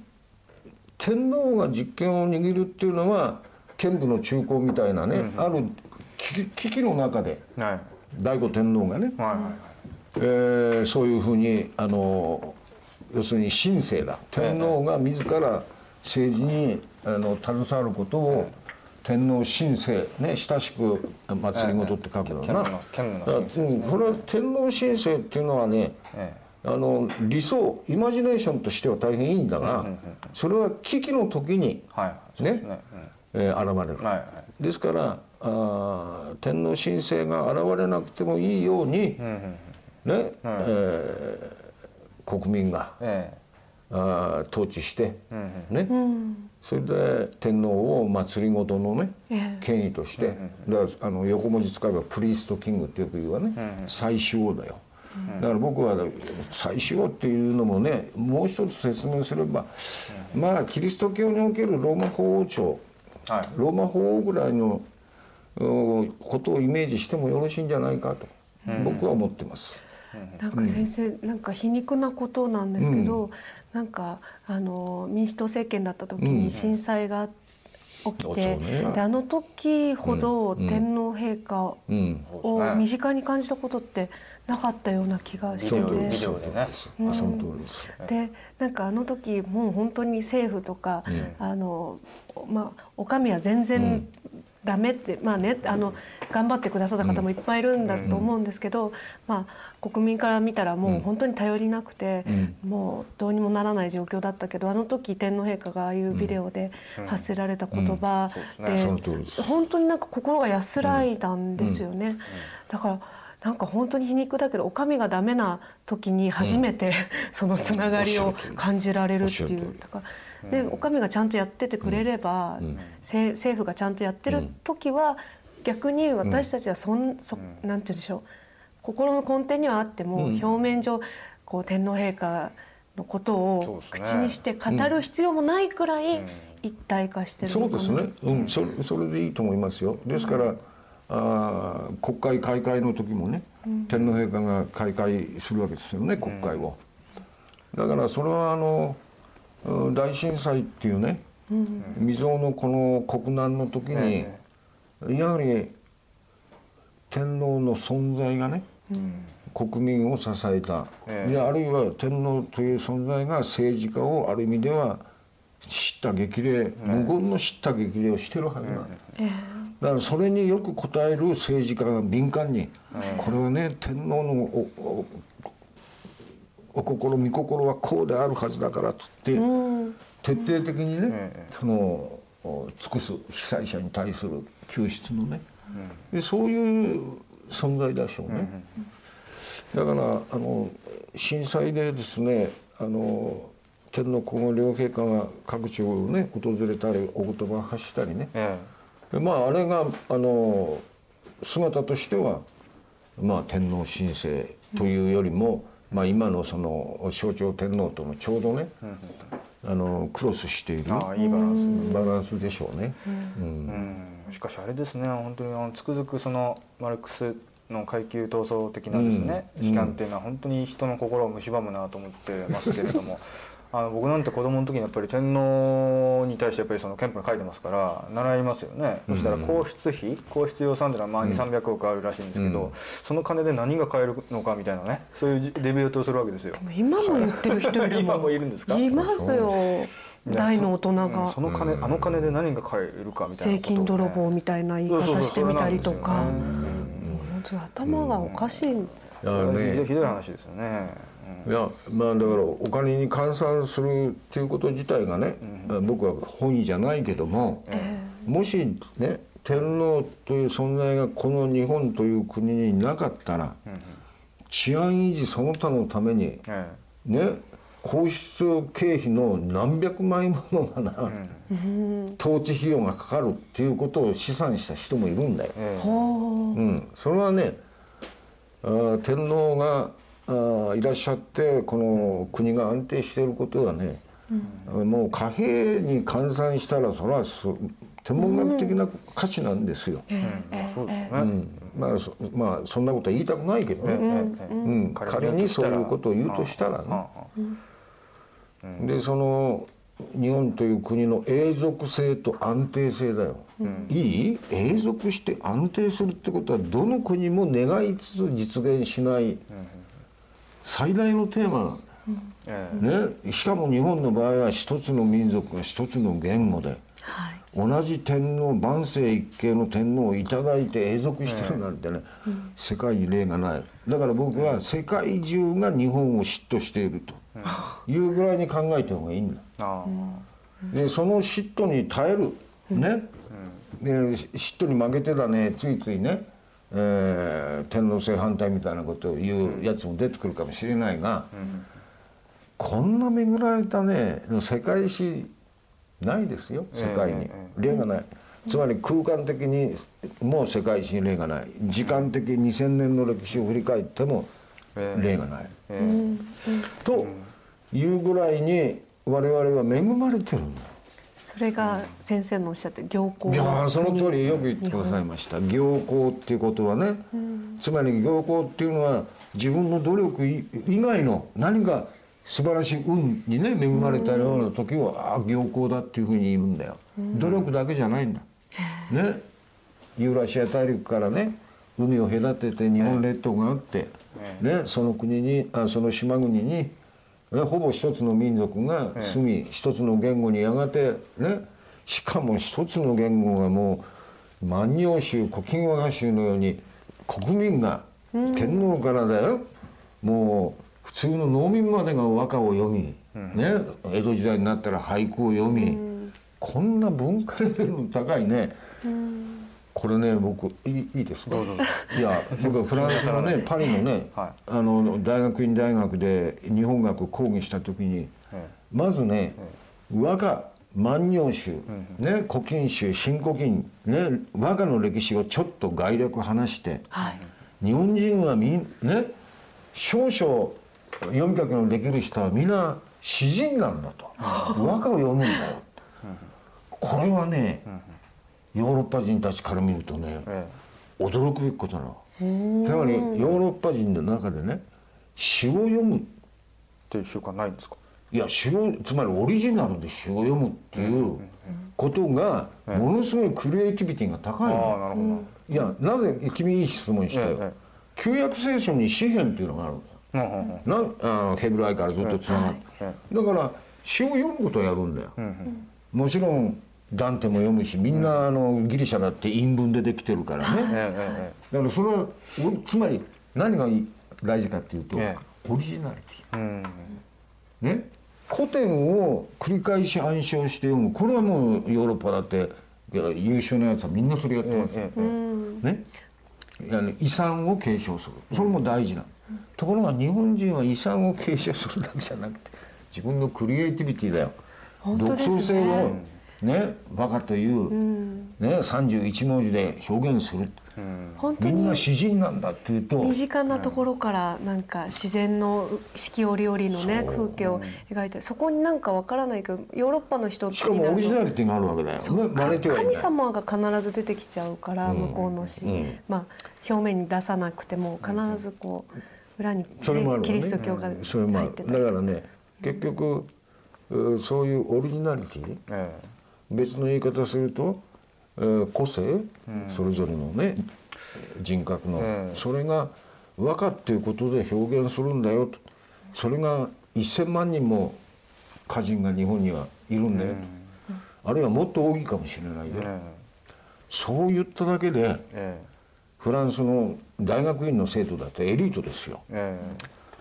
天皇が実権を握るっていうのは剣武の中興みたいなね、ある危機の中でえはい。醍醐天皇がね、はいはいえーそういうふうにあの要するに神聖だ。天皇が自ら政治にあの携わることを天皇神聖ね親しく祭り事って書くのな、これは天皇神聖っていうのはね、えあの理想イマジネーションとしては大変いいんだが、それは危機の時に、はいそうですね。えー現れる、はいはい。ですからあー天皇神聖が現れなくてもいいように、うんうんうん。ね、えー国民がえあー統治して、うんね、それで天皇を祭りごとのね、ええ。権威として、だからあの横文字使えばプリーストキングってよく言うわね、最主王だよ。だから僕は最主王っていうのもねもう一つ説明すれば、まあキリスト教におけるローマ法王朝。えはい。ローマ法王ぐらいのうんことをイメージしてもよろしいんじゃないかと、僕は思ってます。なんか先生、なんか皮肉なことなんですけど、なんかあの民主党政権だった時に震災が起きうんて、そうね。であの時ほど天皇陛下うん、を身近に感じたことってなかったような気がしてね。でなんかあの時もう本当に政府とか、あのまあお上は全然ダメって、まあねあの頑張ってくださった方もいっぱいいるんだと思うんですけど、まあ国民から見たらもう本当に頼りなくて、もうどうにもならない状況だったけどあの時天皇陛下がああいうビデオで発せられた言葉で本当になんか心が安らいだんですよね。だからなんか本当に皮肉だけどお上がダメな時に初めて、そのつながりを感じられるっていうだからでお上がちゃんとやっててくれれば、せ政府がちゃんとやってる時は、逆に私たちはそん、そなんて言うんでしょう。心の根底にはあっても、表面上こう天皇陛下のことを口にして語る必要もないくらい一体化してるそうですね、うん、それそれでいいと思いますよ。ですから、あ国会開会の時もね、天皇陛下が開会するわけですよね国会を。だからそれはあの大震災っていうね、未曾有のこの国難の時に、やはり天皇の存在がね、国民を支えた、であるいは天皇という存在が政治家をある意味では知った激励、無言の知った激励をしてるはずなんだ、だからそれによく応える政治家が敏感に、これはね天皇のおお心御心はこうであるはずだからっつって、徹底的にね、その尽くす被災者に対する救出のね、でそういう存在でしょうね。だからあの震災でですねあの天皇皇后両陛下が各地をね訪れたりお言葉を発したりね、ええ、まああれがあの姿としてはまあ天皇神聖というよりも、うん、まあ今のその象徴天皇とのちょうどね、うん、あのクロスしている。あいいバランス。バランスでしょうね。うん、しかしあれですね本当にあのつくづくそのマルクスの階級闘争的なですね、主観っていうのは本当に人の心を蝕むなと思ってますけれどもあの僕なんて子供の時にやっぱり天皇に対してやっぱりその憲法に書いてますから習いますよね、そしたら皇室費皇室予算っていうのはまあ2300億あるらしいんですけど、その金で何が買えるのかみたいなねそういうデビュートをするわけですよ。今も言ってる人いる 今もいるんですか？いますよ。大の大人が。その金あの金で何が買えるかみたいな、税金泥棒みたいな言い方してみたりとか。頭がおかしい、うん、ひどい話ですよねいやまあだからお金に換算するっていうこと自体がね、うん、僕は本意じゃないけども、えー、もしね天皇という存在がこの日本という国になかったら、うん、治安維持その他のために、えー、ね皇室経費の何百万円ものがな、うん、統治費用がかかるっていうことを試算した人もいるんだよ。えー、うん、それはねあ天皇があいらっしゃってこの国が安定していることはね、うん、もう貨幣に換算したらそれは天文学的な価値なんですよ。そうですね、うん。まあそまあそんなことは言いたくないけどね、うん仮にそういうことを言うとしたらね。でその日本という国の永続性と安定性だよ、うん、いい？永続して安定するってことはどの国も願いつつ実現しない最大のテーマなんだよ、ね、しかも日本の場合は一つの民族が一つの言語で、はい、同じ天皇万世一系の天皇を頂いて永続してるなんてね、世界に例がない。だから僕は世界中が日本を嫉妬しているというぐらいに考えた方がいいんだ。でその嫉妬に耐える。ね、で嫉妬に負けてだねついついね、えー、天皇制反対みたいなことを言うやつも出てくるかもしれないが、こんな巡られたね世界史ないですよ世界に、例がない。つまり空間的にも世界史に例がない。時間的2,000年の歴史を振り返っても例がない。というぐらいに我々は恵まれてるんだそれが先生のおっしゃって行幸。いやその通りよく言ってくださいました。行幸っていうことはね、うん、つまり行幸っていうのは自分の努力以外の何か素晴らしい運にね恵まれたような時は、ああ行幸だっていうふうに言うんだよ、うん、努力だけじゃないんだ、ね。ユーラシア大陸からね海を隔てて日本列島があって、ね、その国にあその島国にほぼ一つの民族が住み、一つの言語にやがてねしかも一つの言語がもう万葉集古今和歌集のように国民が天皇からだよ、もう普通の農民までが和歌を読み、ね、江戸時代になったら俳句を読み、こんな文化レベルの高いね、これね僕いいいいですか？いや僕はフランスのね。パリのね、はい。あの大学院大学で日本学講義した時に、まずね、和歌万葉集、ね、古今集新古今、ね、和歌の歴史をちょっと概略話して、はい。日本人はみんね少々読み書きのできる人はみんな詩人なんだと。和歌を読むんだよ。これはねヨーロッパ人たちから見るとねえ驚くべきことなの。つまりヨーロッパ人の中でね詩を読むっていう習慣ないんですか？いや詩をつまりオリジナルで詩を読むっていうことがものすごいクリエイティビティが高いのなるほど。いやなぜ君いい質問したよ、ええ旧約聖書に詩篇っていうのがあるんだなん。あのヘブライからずっとつながって、えだから詩を読むことをやるんだよ、もちろんダンテも読むしみんなあのギリシャだって韻文でできてるからね、えええだからそれはおつまり何がいい大事かっていうと、えオリジナリテえうん。ィね。古典を繰り返し暗唱して読む。これはもうヨーロッパだって優秀なやつはみんなそれやってますよ、えええね、あの遺産を継承する。それも大事な。の、ところが日本人は遺産を継承するだけじゃなくて自分のクリエイティビティだよ、ね。創性をねバカという、ね、31文字で表現する、本当にみんな詩人なんだっていうと身近なところからなんか自然の四季折々のね風景を描いてそこになんかわからないけどヨーロッパの人しかもオリジナルリティがあるわけだよ、ね、神様が必ず出てきちゃうから向こうの詩、まあ表面に出さなくても必ずこう裏に、ねそれもあるわね。キリスト教がそれもある。入ってたり。だからね結局うそういうオリジナリティえ別の言い方すると、えー個性、それぞれのね人格の、ええそれが和歌っていうことで表現するんだよと。それが1,000万人も歌人が日本にはいるんだよと、あるいはもっと多いかもしれないよ、えそう言っただけでえフランスの大学院の生徒だってエリートですよ。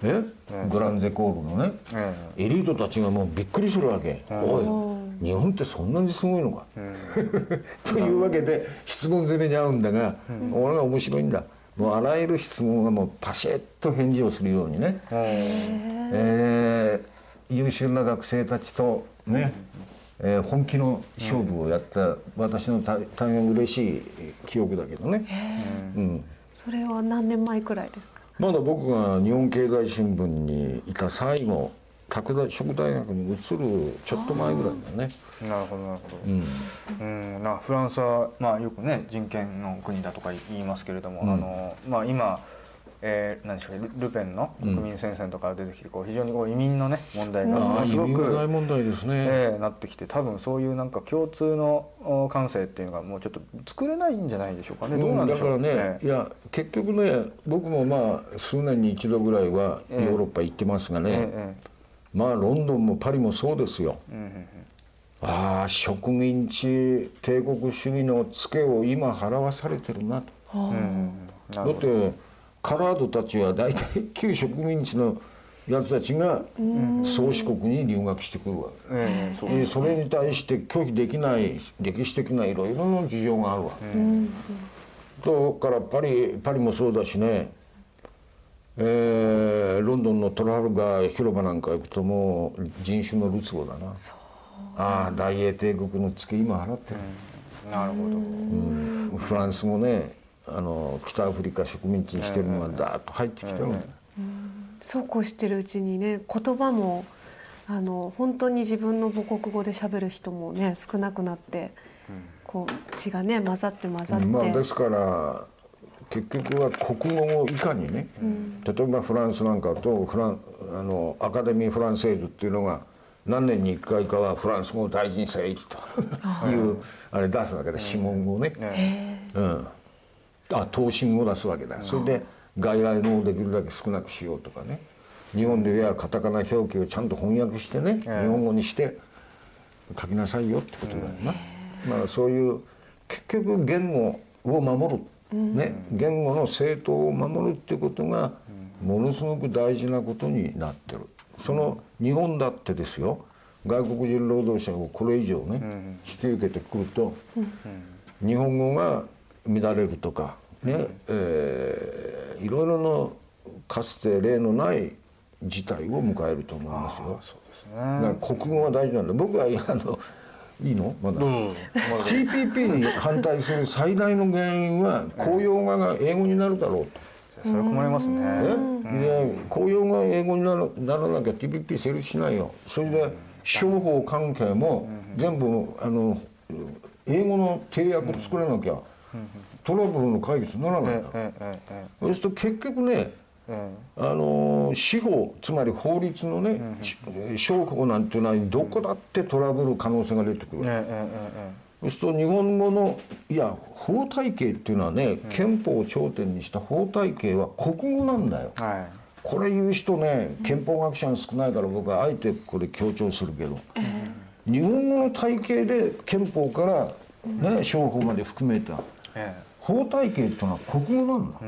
え？えグランゼコールのね、えエリートたちがもうびっくりするわけ、おい日本ってそんなにすごいのか、というわけで質問攻めに遭うんだが、俺が面白いんだ。もうあらゆる質問がもうパシッと返事をするようにね、えー優秀な学生たちとね、えー本気の勝負をやった私の大大変嬉しい記憶だけどね、うん、それは何年前くらいですか？まだ僕が日本経済新聞にいた最後拓大食大学に移るちょっと前ぐらいだね。えなるほどなるほど。うん。なフランスはまあよくね人権の国だとか言いますけれども、あのまあ今えー、何でしょうルルペンの国民戦線とか出てきてこう非常にこう移民のね問題がすごく民が大問題ですね。ええなってきて多分そういうなんか共通のお感性っていうのがもうちょっと作れないんじゃないでしょうかね。どうなんでしょう。だからね、いや結局ね僕もまあ数年に一度ぐらいはヨーロッパ行ってますがね、ええまあロンドンもパリもそうですよ。ええうんうん。ああ植民地帝国主義のツケを今払わされてるなと。だってカラードたちは大体 旧植民地のやつたちが宗主国に留学してくるわけ。ええそうでそれに対して拒否できない歴史的ないろいろな事情があるわけ。だからパリパリもそうだしね、えーロンドンのトラファルガー広場なんか行くともう人種のるつぼだな。ああ大英帝国の月今払ってる。なるほどフランスもねあの北アフリカ植民地にしてるのがダーッと入ってきてるんだよそうこうしてるうちにね言葉もあの本当に自分の母国語で喋る人もね少なくなって、こう血がね混ざって混ざって、まあですから結局は国語をいかにね、例えばフランスなんかとフランあのアカデミー・フランセーズっていうのが何年に1回かはフランス語を大事にせいというあれ出すわけで諮問語をね、うん、あ答申語を出すわけだ。それで外来語をできるだけ少なくしようとかね。日本ではカタカナ表記をちゃんと翻訳してね、日本語にして書きなさいよってことだよな。まあそういう結局言語を守る、ね、言語の正当を守るっていうことがものすごく大事なことになってる。その日本だってですよ。外国人労働者をこれ以上ね、引き受けてくると、日本語が乱れるとかね、えーいろいろのかつて例のない事態を迎えると思いますよ。そうですね。国語は大事なんだ僕はあのいいの？まだ。どうぞどうぞまだ TPP に反対する最大の原因は公用語が英語になるだろう。と。それ困りますね。ね、で公用語が英語にならならなきゃ TPP 成立しないよ。それで商法関係も全部あの英語の締約作らなきゃトラブルの解決にならないそうすると結局ねえあの司法つまり法律のね、し商法なんていうのはどこだってトラブル可能性が出てくる、そうすると日本語のいや法体系っていうのはね、憲法を頂点にした法体系は国語なんだよ。これ言う人ね憲法学者が少ないから僕はあえてこれ強調するけど、日本語の体系で憲法から、ね、商法まで含めた。え法体系っていうのは国語なんだ、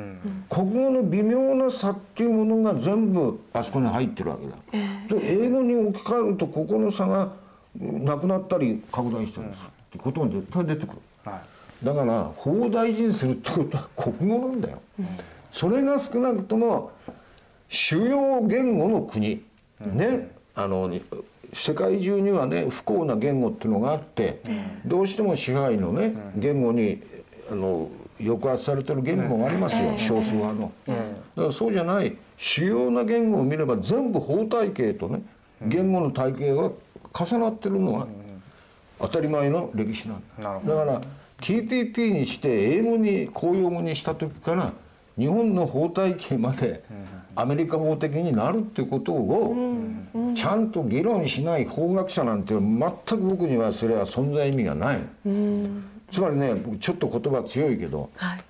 国語の微妙な差っていうものが全部あそこに入ってるわけだ、で英語に置き換えるとここの差がなくなったり拡大したりするってことが絶対出てくる。えはい。だから法を大事にするってことは国語なんだよ、それが少なくとも主要言語の国、ね。あの世界中にはね不幸な言語っていうのがあって、どうしても支配のね言語にあの抑圧されてる言語がありますよ、少数派の、だからそうじゃない主要な言語を見れば全部法体系とね言語の体系が重なってるのが当たり前の歴史なんだ。だから TPP にして英語に公用語にした時から日本の法体系までアメリカ法的になるっていうことをちゃんと議論しない法学者なんて全く僕にはそれは存在意味がない。つまりね僕ちょっと言葉強いけどはい。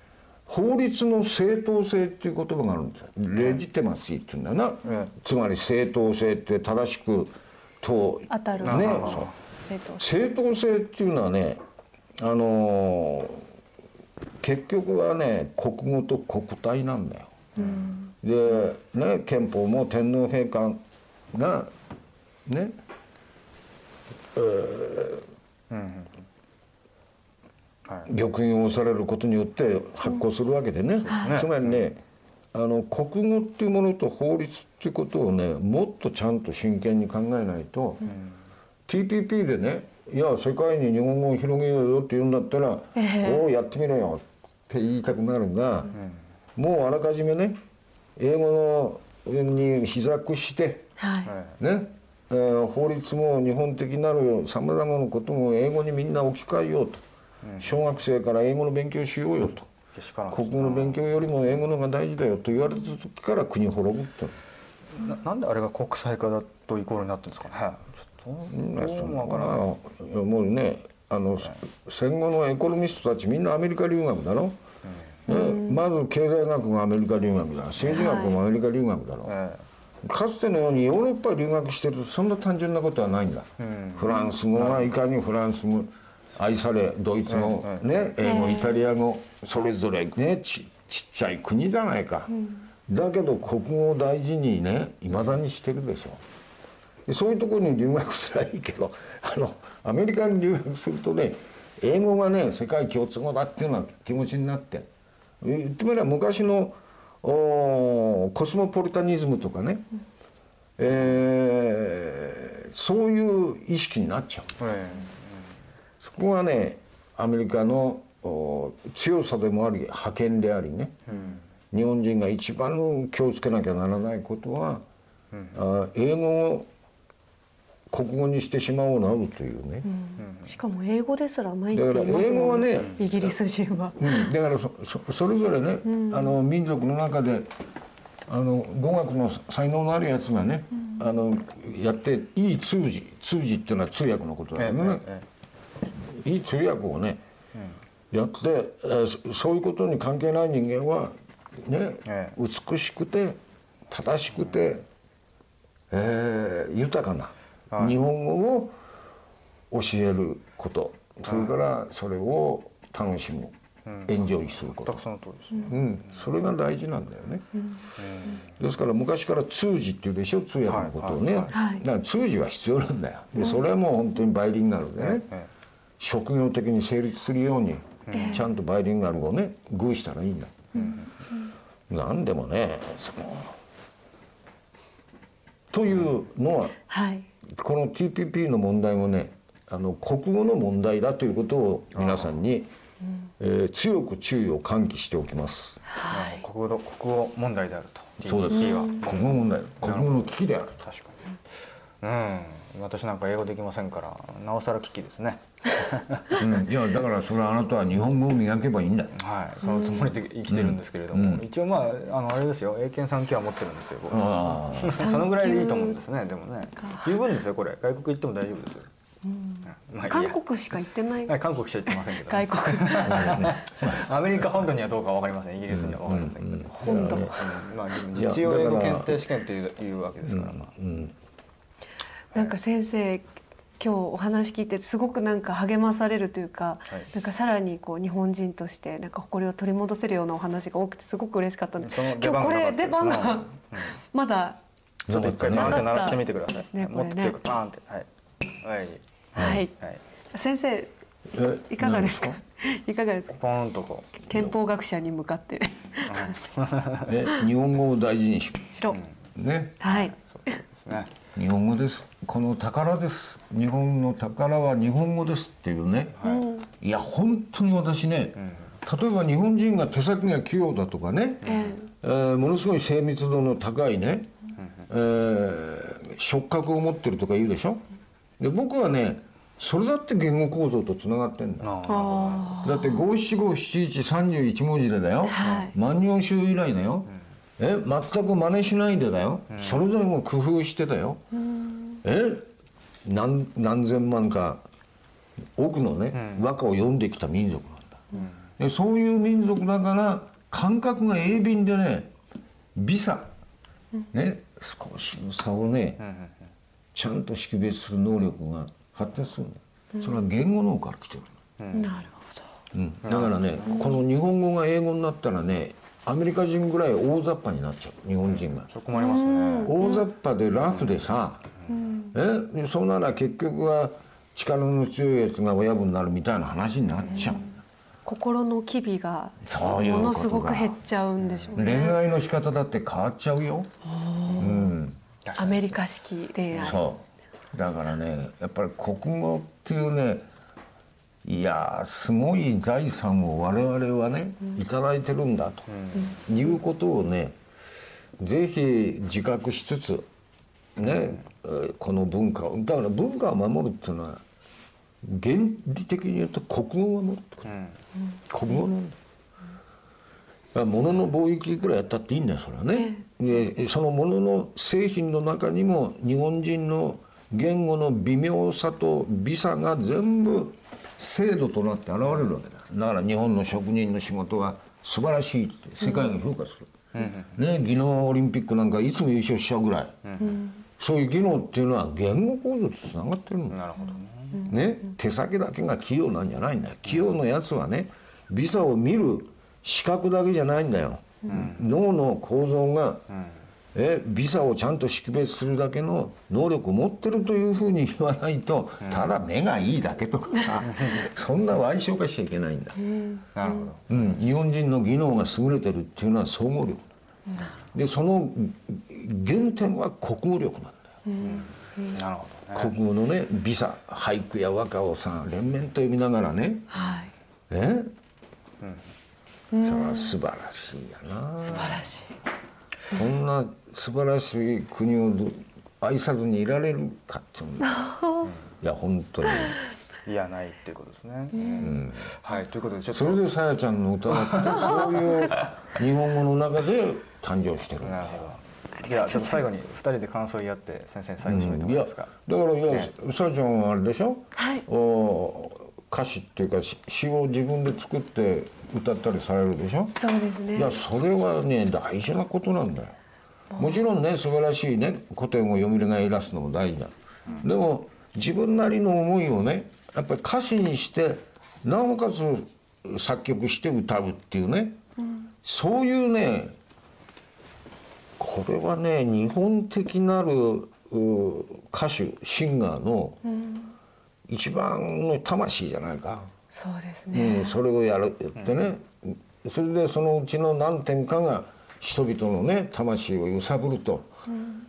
法律の正当性っていう言葉があるんですよ。レジテマシーっていうんだよな、えつまり正当性って正しくと当たる。ね。正当正当性っていうのはねあのー結局はね国語と国体なんだよ。で、ね、憲法も天皇陛下がね、はい玉印を押されることによって発行するわけでね、つまりねあの国語っていうものと法律っていうことをねもっとちゃんと真剣に考えないと、TPP でねいや世界に日本語を広げようよって言うんだったら「おおやってみろよ」って言いたくなるが、もうあらかじめね英語の上に膝屈してはい。はいね、えー法律も日本的なるさまざまなことも英語にみんな置き換えようと、小学生から英語の勉強しようよと。国語の勉強よりも英語の方が大事だよと言われた時から国滅ぶってななんであれが国際化だとイコールになってるんですかね？ちょっとどうもわからない。もうねあの、戦後のエコノミストたちみんなアメリカ留学だろ、ねまず経済学がアメリカ留学だ政治学もアメリカ留学だろ、えかつてのようにヨーロッパ留学してるとそんな単純なことはないんだ、フランス語がいかにフランス語愛されドイツ語、ね英語イタリア語それぞれねちちっちゃい国じゃないか、だけど国語を大事にねいまだにしてるでしょ。でそういうところに留学すればいいけど あのアメリカに留学するとね英語がね世界共通語だっていうような気持ちになって。言ってみれば昔のおコスモポリタニズムとかね、えーそういう意識になっちゃう。えそこがねアメリカのお強さでもあり覇権でありね、日本人が一番気をつけなきゃならないことは、あ英語を国語にしてしまおうなるというね、しかも英語ですらないってだから言います英語はねイギリス人は。うん、だからそそそれぞれね、あの民族の中であの語学の才能のあるやつがね、あのやっていい通詞通詞っていうのは通訳のことだよね、えいい通訳をね、やって、えーそそういうことに関係ない人間はね、え美しくて正しくて、えー豊かな日本語を教えること。それからそれを楽しむ、エンジョイすること。その通りですね、うん、それが大事なんだよね。ですから昔から通詞っていうでしょ？通訳のことをね。はいはいだから通詞は必要なんだよ。でそれはもう本当にバイリンガルでね、え職業的に成立するようにちゃんとバイリンガルをねグーしたらいいんだ、なんでもねそのというのははい。この TPP の問題もねあの国語の問題だということを皆さんに、えー強く注意を喚起しておきます。はい。国語国語問題であると。そうです。国語問題国語の危機である。と。確かに。うん私なんか英語できませんからなおさら危機ですね。うん、いやだからそれはあなたは日本語を磨けばいいんだ。よ。はい。そのつもりで生きてるんですけれども、一応まああのあれですよ。英検3級は持ってるんですよ僕。あ そのぐらいでいいと思うんですねでもね。十分ですよこれ。外国行っても大丈夫ですよ、うん。まあいいや。韓国しか行ってない。はい韓国しか行ってませんけど、外国。アメリカ本土にはどうかわかりません。イギリスにはわかりませんけど、本土。うん。まあでもいや実用英語検定試験といういうわけですから、まあうんなんか先生今日お話聞いてすごくなんか励まされるというか、はい。なんかさらにこう日本人としてなんか誇りを取り戻せるようなお話が多くてすごく嬉しかったんです。今日これ出番がうん。まだちょっと一回バーンって鳴らしてみてください。ですね。もっとこれね強くバーンって。はい。はい。はい。はい。先生えいかがですか？いかがですか？ポーンとこ憲法学者に向かって。ね日本語を大事にししろ、ね。はい、う。そうですね。日本語です。この宝です。日本の宝は日本語ですっていうね、い、や本当に私ね、例えば日本人が手先が器用だとかね、ええーものすごい精密度の高いね、えー触覚を持ってるとか言うでしょ？で僕はねそれだって言語構造とつながってんだ。だって五七五七一三十一文字でだよ、はい。万葉集以来だよ、え全く真似しないでだよ、それぞれも工夫してだよ、え何何千万か多くのね、和歌を読んできた民族なんだ、でそういう民族だから感覚が鋭敏でね微差、ね少しの差をね、ちゃんと識別する能力が発達するんだ、それは言語の方から来てるの。あ、なるほど。うん、だからね、この日本語が英語になったらねアメリカ人ぐらい大雑把になっちゃう日本人が、そこもありますね。大雑把でラフでさ、えそうなら結局は力の強いやつが親分になるみたいな話になっちゃう、心の機微がものすごく減っちゃうんでしょうね。恋愛の仕方だって変わっちゃうよ、うん、アメリカ式恋愛。そう。だからねやっぱり国語っていうねいやーすごい財産を我々はねいただいてるんだと。いうことをねぜひ自覚しつつねえーこの文化を。だから文化を守るっていうのは原理的に言うと国語を守るってこと、国語なん。だ物の貿易いくらやったっていいんだよそれはね。でその物の製品の中にも日本人の言語の微妙さと微差が全部制度となって現れるわけだだから日本の職人の仕事は素晴らしいって世界が評価する、ね技能オリンピックなんかいつも優勝しちゃうぐらい、そういう技能っていうのは言語構造とつながってるの。なるほどね。ね、手先だけが器用なんじゃないんだよ。器用のやつはね微差を見る視覚だけじゃないんだよ、脳の構造が、え微差をちゃんと識別するだけの能力を持ってるというふうに言わないと、ただ目がいいだけとかさ そんな歪償化しちゃいけないんだ、なるほど。うん、日本人の技能が優れてるっていうのは総合力。でその原点は国語力なんだよ。なるほどね。国語のね微差俳句や和歌をさ連綿と読みながらね。はい。え、それは素晴らしいやな。素晴らしいこんな素晴らしい国をど愛さずにいられるかっていうの いや本当に。いやないっていうことですね。うん。はいということでちょっと。それでさやちゃんの歌だってそういう日本語の中で誕生してるんだよ。なるほど。いやちょっと最後に二人で感想を言い合って先生に最後締めてもいやらえますか？だからいやさやちゃんはあれでしょ、はい。お歌詞っていうかし詩を自分で作って歌ったりされるでしょ？そうですね。いやそれはね大事なことなんだよ。もちろんね素晴らしいね古典を読みがい出すのも大事だ、でも自分なりの思いをねやっぱり歌詞にしてなおかつ作曲して歌うっていうね、そういうねこれはね日本的なるう歌手シンガーの一番の魂じゃないか、そうですうねん、。それをやるってね、それでそのうちの何点かが人々のね魂を揺さぶると、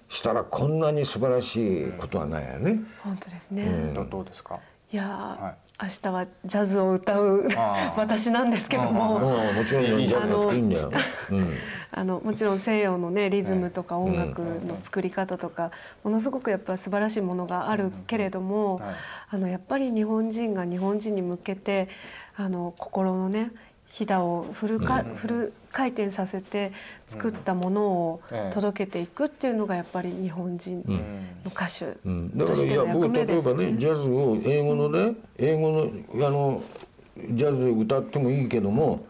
したらこんなに素晴らしいことはないよね。本当ですね。どどうですか？いやー、は明日はジャズを歌う 私なんですけどうも。ん、もちろんいいジャズあのがいいんだよ。うん。あのもちろん西洋のねリズムとか音楽の作り方とかものすごくやっぱ素晴らしいものがあるけれども、はい。あのやっぱり日本人が日本人に向けてあの心のねひだをフルか、フル回転させて作ったものをええ。届けていくっていうのがやっぱり日本人の歌手うん、だかとしてのらいや僕役目ですよ例えばねね。ジャズを英語のね英語のあのジャズで歌ってもいいけども、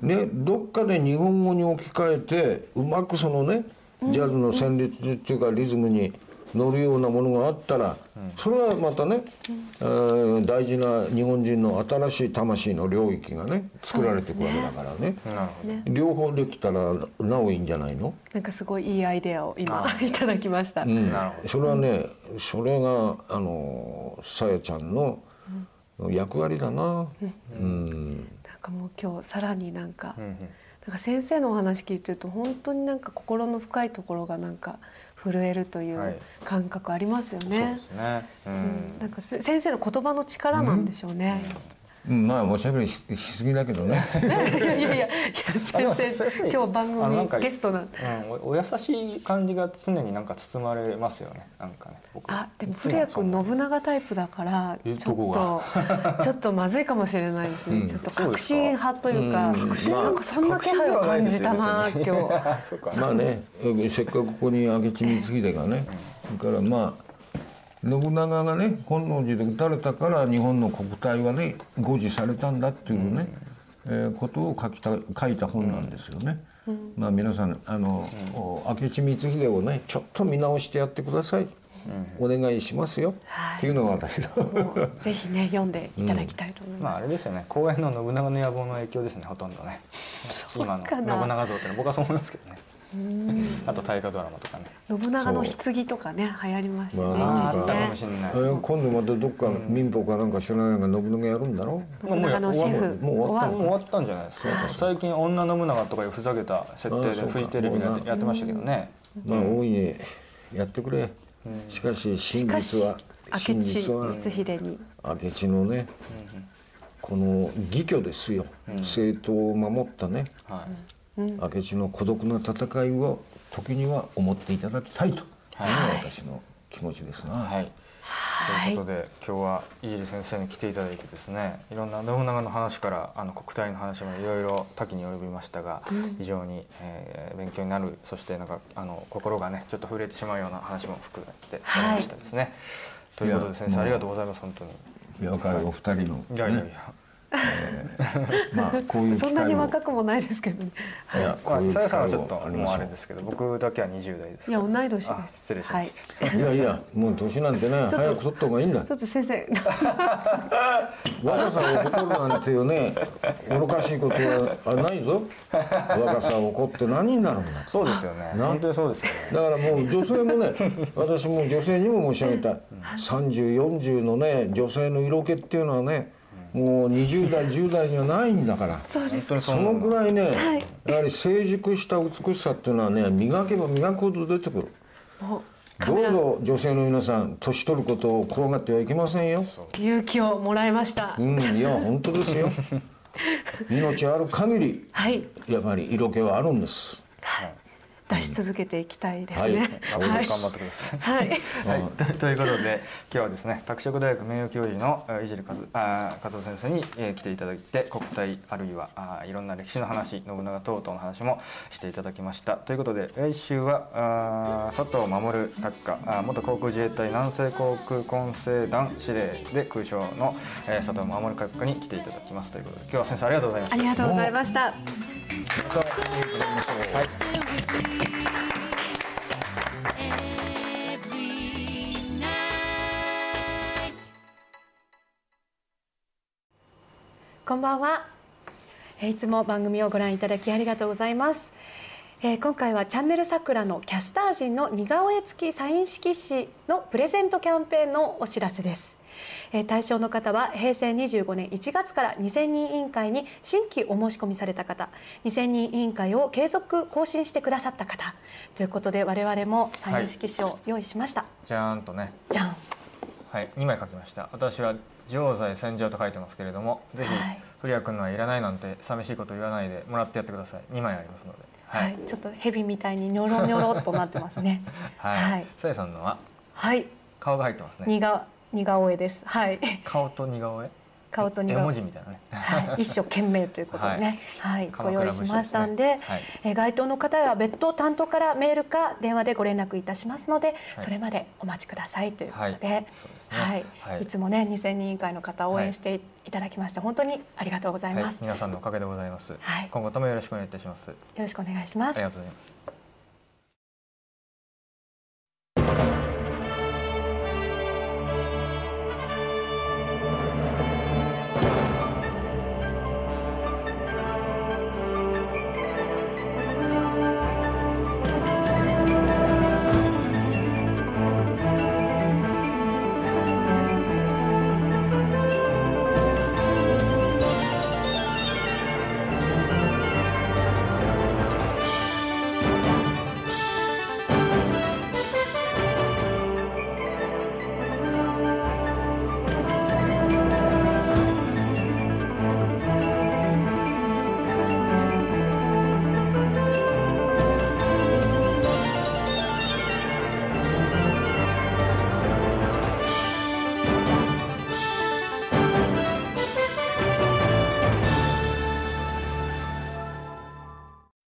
ね、どっかで日本語に置き換えてうまくそのねジャズの旋律っていうかリズムに乗るようなものがあったら、それはまたね、えー大事な日本人の新しい魂の領域がね作られていくわけだからね。ね。両方できたらなおいいんじゃないの、なんかすごいいいアイデアを今 いただきました。うん。なるほど。それはねそれがあのさやちゃんの役割だな、うん。なんかもう今日さらになんか、うんうん。なんか先生のお話聞いてると本当になんか心の深いところがなんか震えるといはいう感覚ありますよそうねで。すね。ううんん。なんかせ先生の言葉の力なんでしょうね。うんまあおしゃべりししすぎだけどね いやいやいや先生先生今日番組あのなんかゲストなん。うん、おお優しい感じが常になんか包まれますよね。なんかね。僕あでも古谷君信長タイプだからえちょっと ちょっとまずいかもしれないですね。うんちょっと革新派というか、うん革新なんかそんな気配を感じたな今日。日。そうか。まあねせっかくここに明智光秀がねそれからまあ信長がね本能寺で撃たれたから日本の国体はね誤示されたんだっていうね、えーことを書きた書いた本なんですよね。まあ皆さんあの、お明智光秀をねちょっと見直してやってください。お願いしますよ、はいっていうのが私の。ぜひね読んでいただきたいと思いまあます。あれですよね。公演の信長の野望の影響ですね。ほとんどね。今のか信な長像ってのは僕はそう思いますけどね。あと大河ドラマとかね。信長の棺とかね流行りましたね、かもねしれない。え。ー今度またどっか民放かなんか知らないが信長やるんだろ？信長のシェフもう終わったもう終わったんじゃないですか。最近女信長とかいうふざけた設定でフジテレビでやってましたけどね。まあ大いにやってくれ、しかし真実は。明真智実は光秀に。明智のね、この義挙ですよ、正当を守ったね。はい。明智の孤独な戦いを時には思っていただきたいというのが私の気持ちですな、はい。ということで今日は井尻先生に来ていただいてですねいろんな信長の話からあの国体の話までいろいろ多岐に及びましたが、非常に、えー勉強になるそしてなんかあの心がねちょっと触れてしまうような話も含めてありましたですね。ということで先生ありがとうございます本当に。若いお二人の、ね、いやいやいや。まあ こういう機そんなに若くもないですけどね。いやこういう機さやさんは会ちょっともうあれですけど僕だけは20代ですいやから。同い年です。あ失礼しました。はい。いやいやもう年なんてねと早く取った方がいいんだちょっと先生、若さを誇るなんていうね愚かしいことはないぞ若さを誇って何になるんだそうですよね。な？本当にそうですよね。だからもう女性もね私も女性にも申し上げたい3040のね女性の色気っていうのはねもう20代10代にはないんだから。そのぐらいね、はい。やはり成熟した美しさっていうのはね磨けば磨くほど出てくる。どうぞ女性の皆さん年取ることを転がってはいけませんよ。勇気をもらいました。うんいや本当ですよ。命ある限りはい。やっぱり色気はあるんです出し続けていきたいですはいね。頑張って頑張ってください。はい。はい、と ということで今日はですね拓殖大学名誉教授のえー井尻和あー和夫先生に、えー来ていただいて国体あるいはあーいろんな歴史の話信長等々の話もしていただきましたということで来週はあー佐藤守閣下あー元航空自衛隊南西航空混成団司令で空将の、えー佐藤守閣下に来ていただきますということで今日は先生ありがとうございました。ありがとうございました。こんばんは。えーいつも番組をご覧いただきありがとうございます。えー今回はチャンネル桜のキャスター陣の似顔絵付きサイン色紙のプレゼントキャンペーンのお知らせです。えー、対象の方は平成25年1月から2000人委員会に新規お申し込みされた方2000人委員会を継続更新してくださった方ということで我々もサイン色紙を用意しました、はい、じゃーんとね。じゃん。はい2枚書きました。私は常在戦場と書いてますけれどもぜひ、古谷君のはいらないなんて寂しいこと言わないでもらってやってください。2枚ありますので、はい、はい、ちょっと蛇みたいにニョロニョロっとなってますね。はい、さやさんのははい。顔が入ってますね。似顔似顔絵です。はい。顔と似顔絵？顔と似顔絵。文字みたいなね、はい、一生懸命ということでね、はい、はい、ご用意しましたんで、ねはい、え該当の方は別途担当からメールか電話でご連絡いたしますので、それまでお待ちくださいということで、はい、い。つもね2000人委員会の方応援していただきまして本当にありがとうございます、皆さんのおかげでございます、はい、今後ともよろしくお願いいたします。よろしくお願いします。ありがとうございます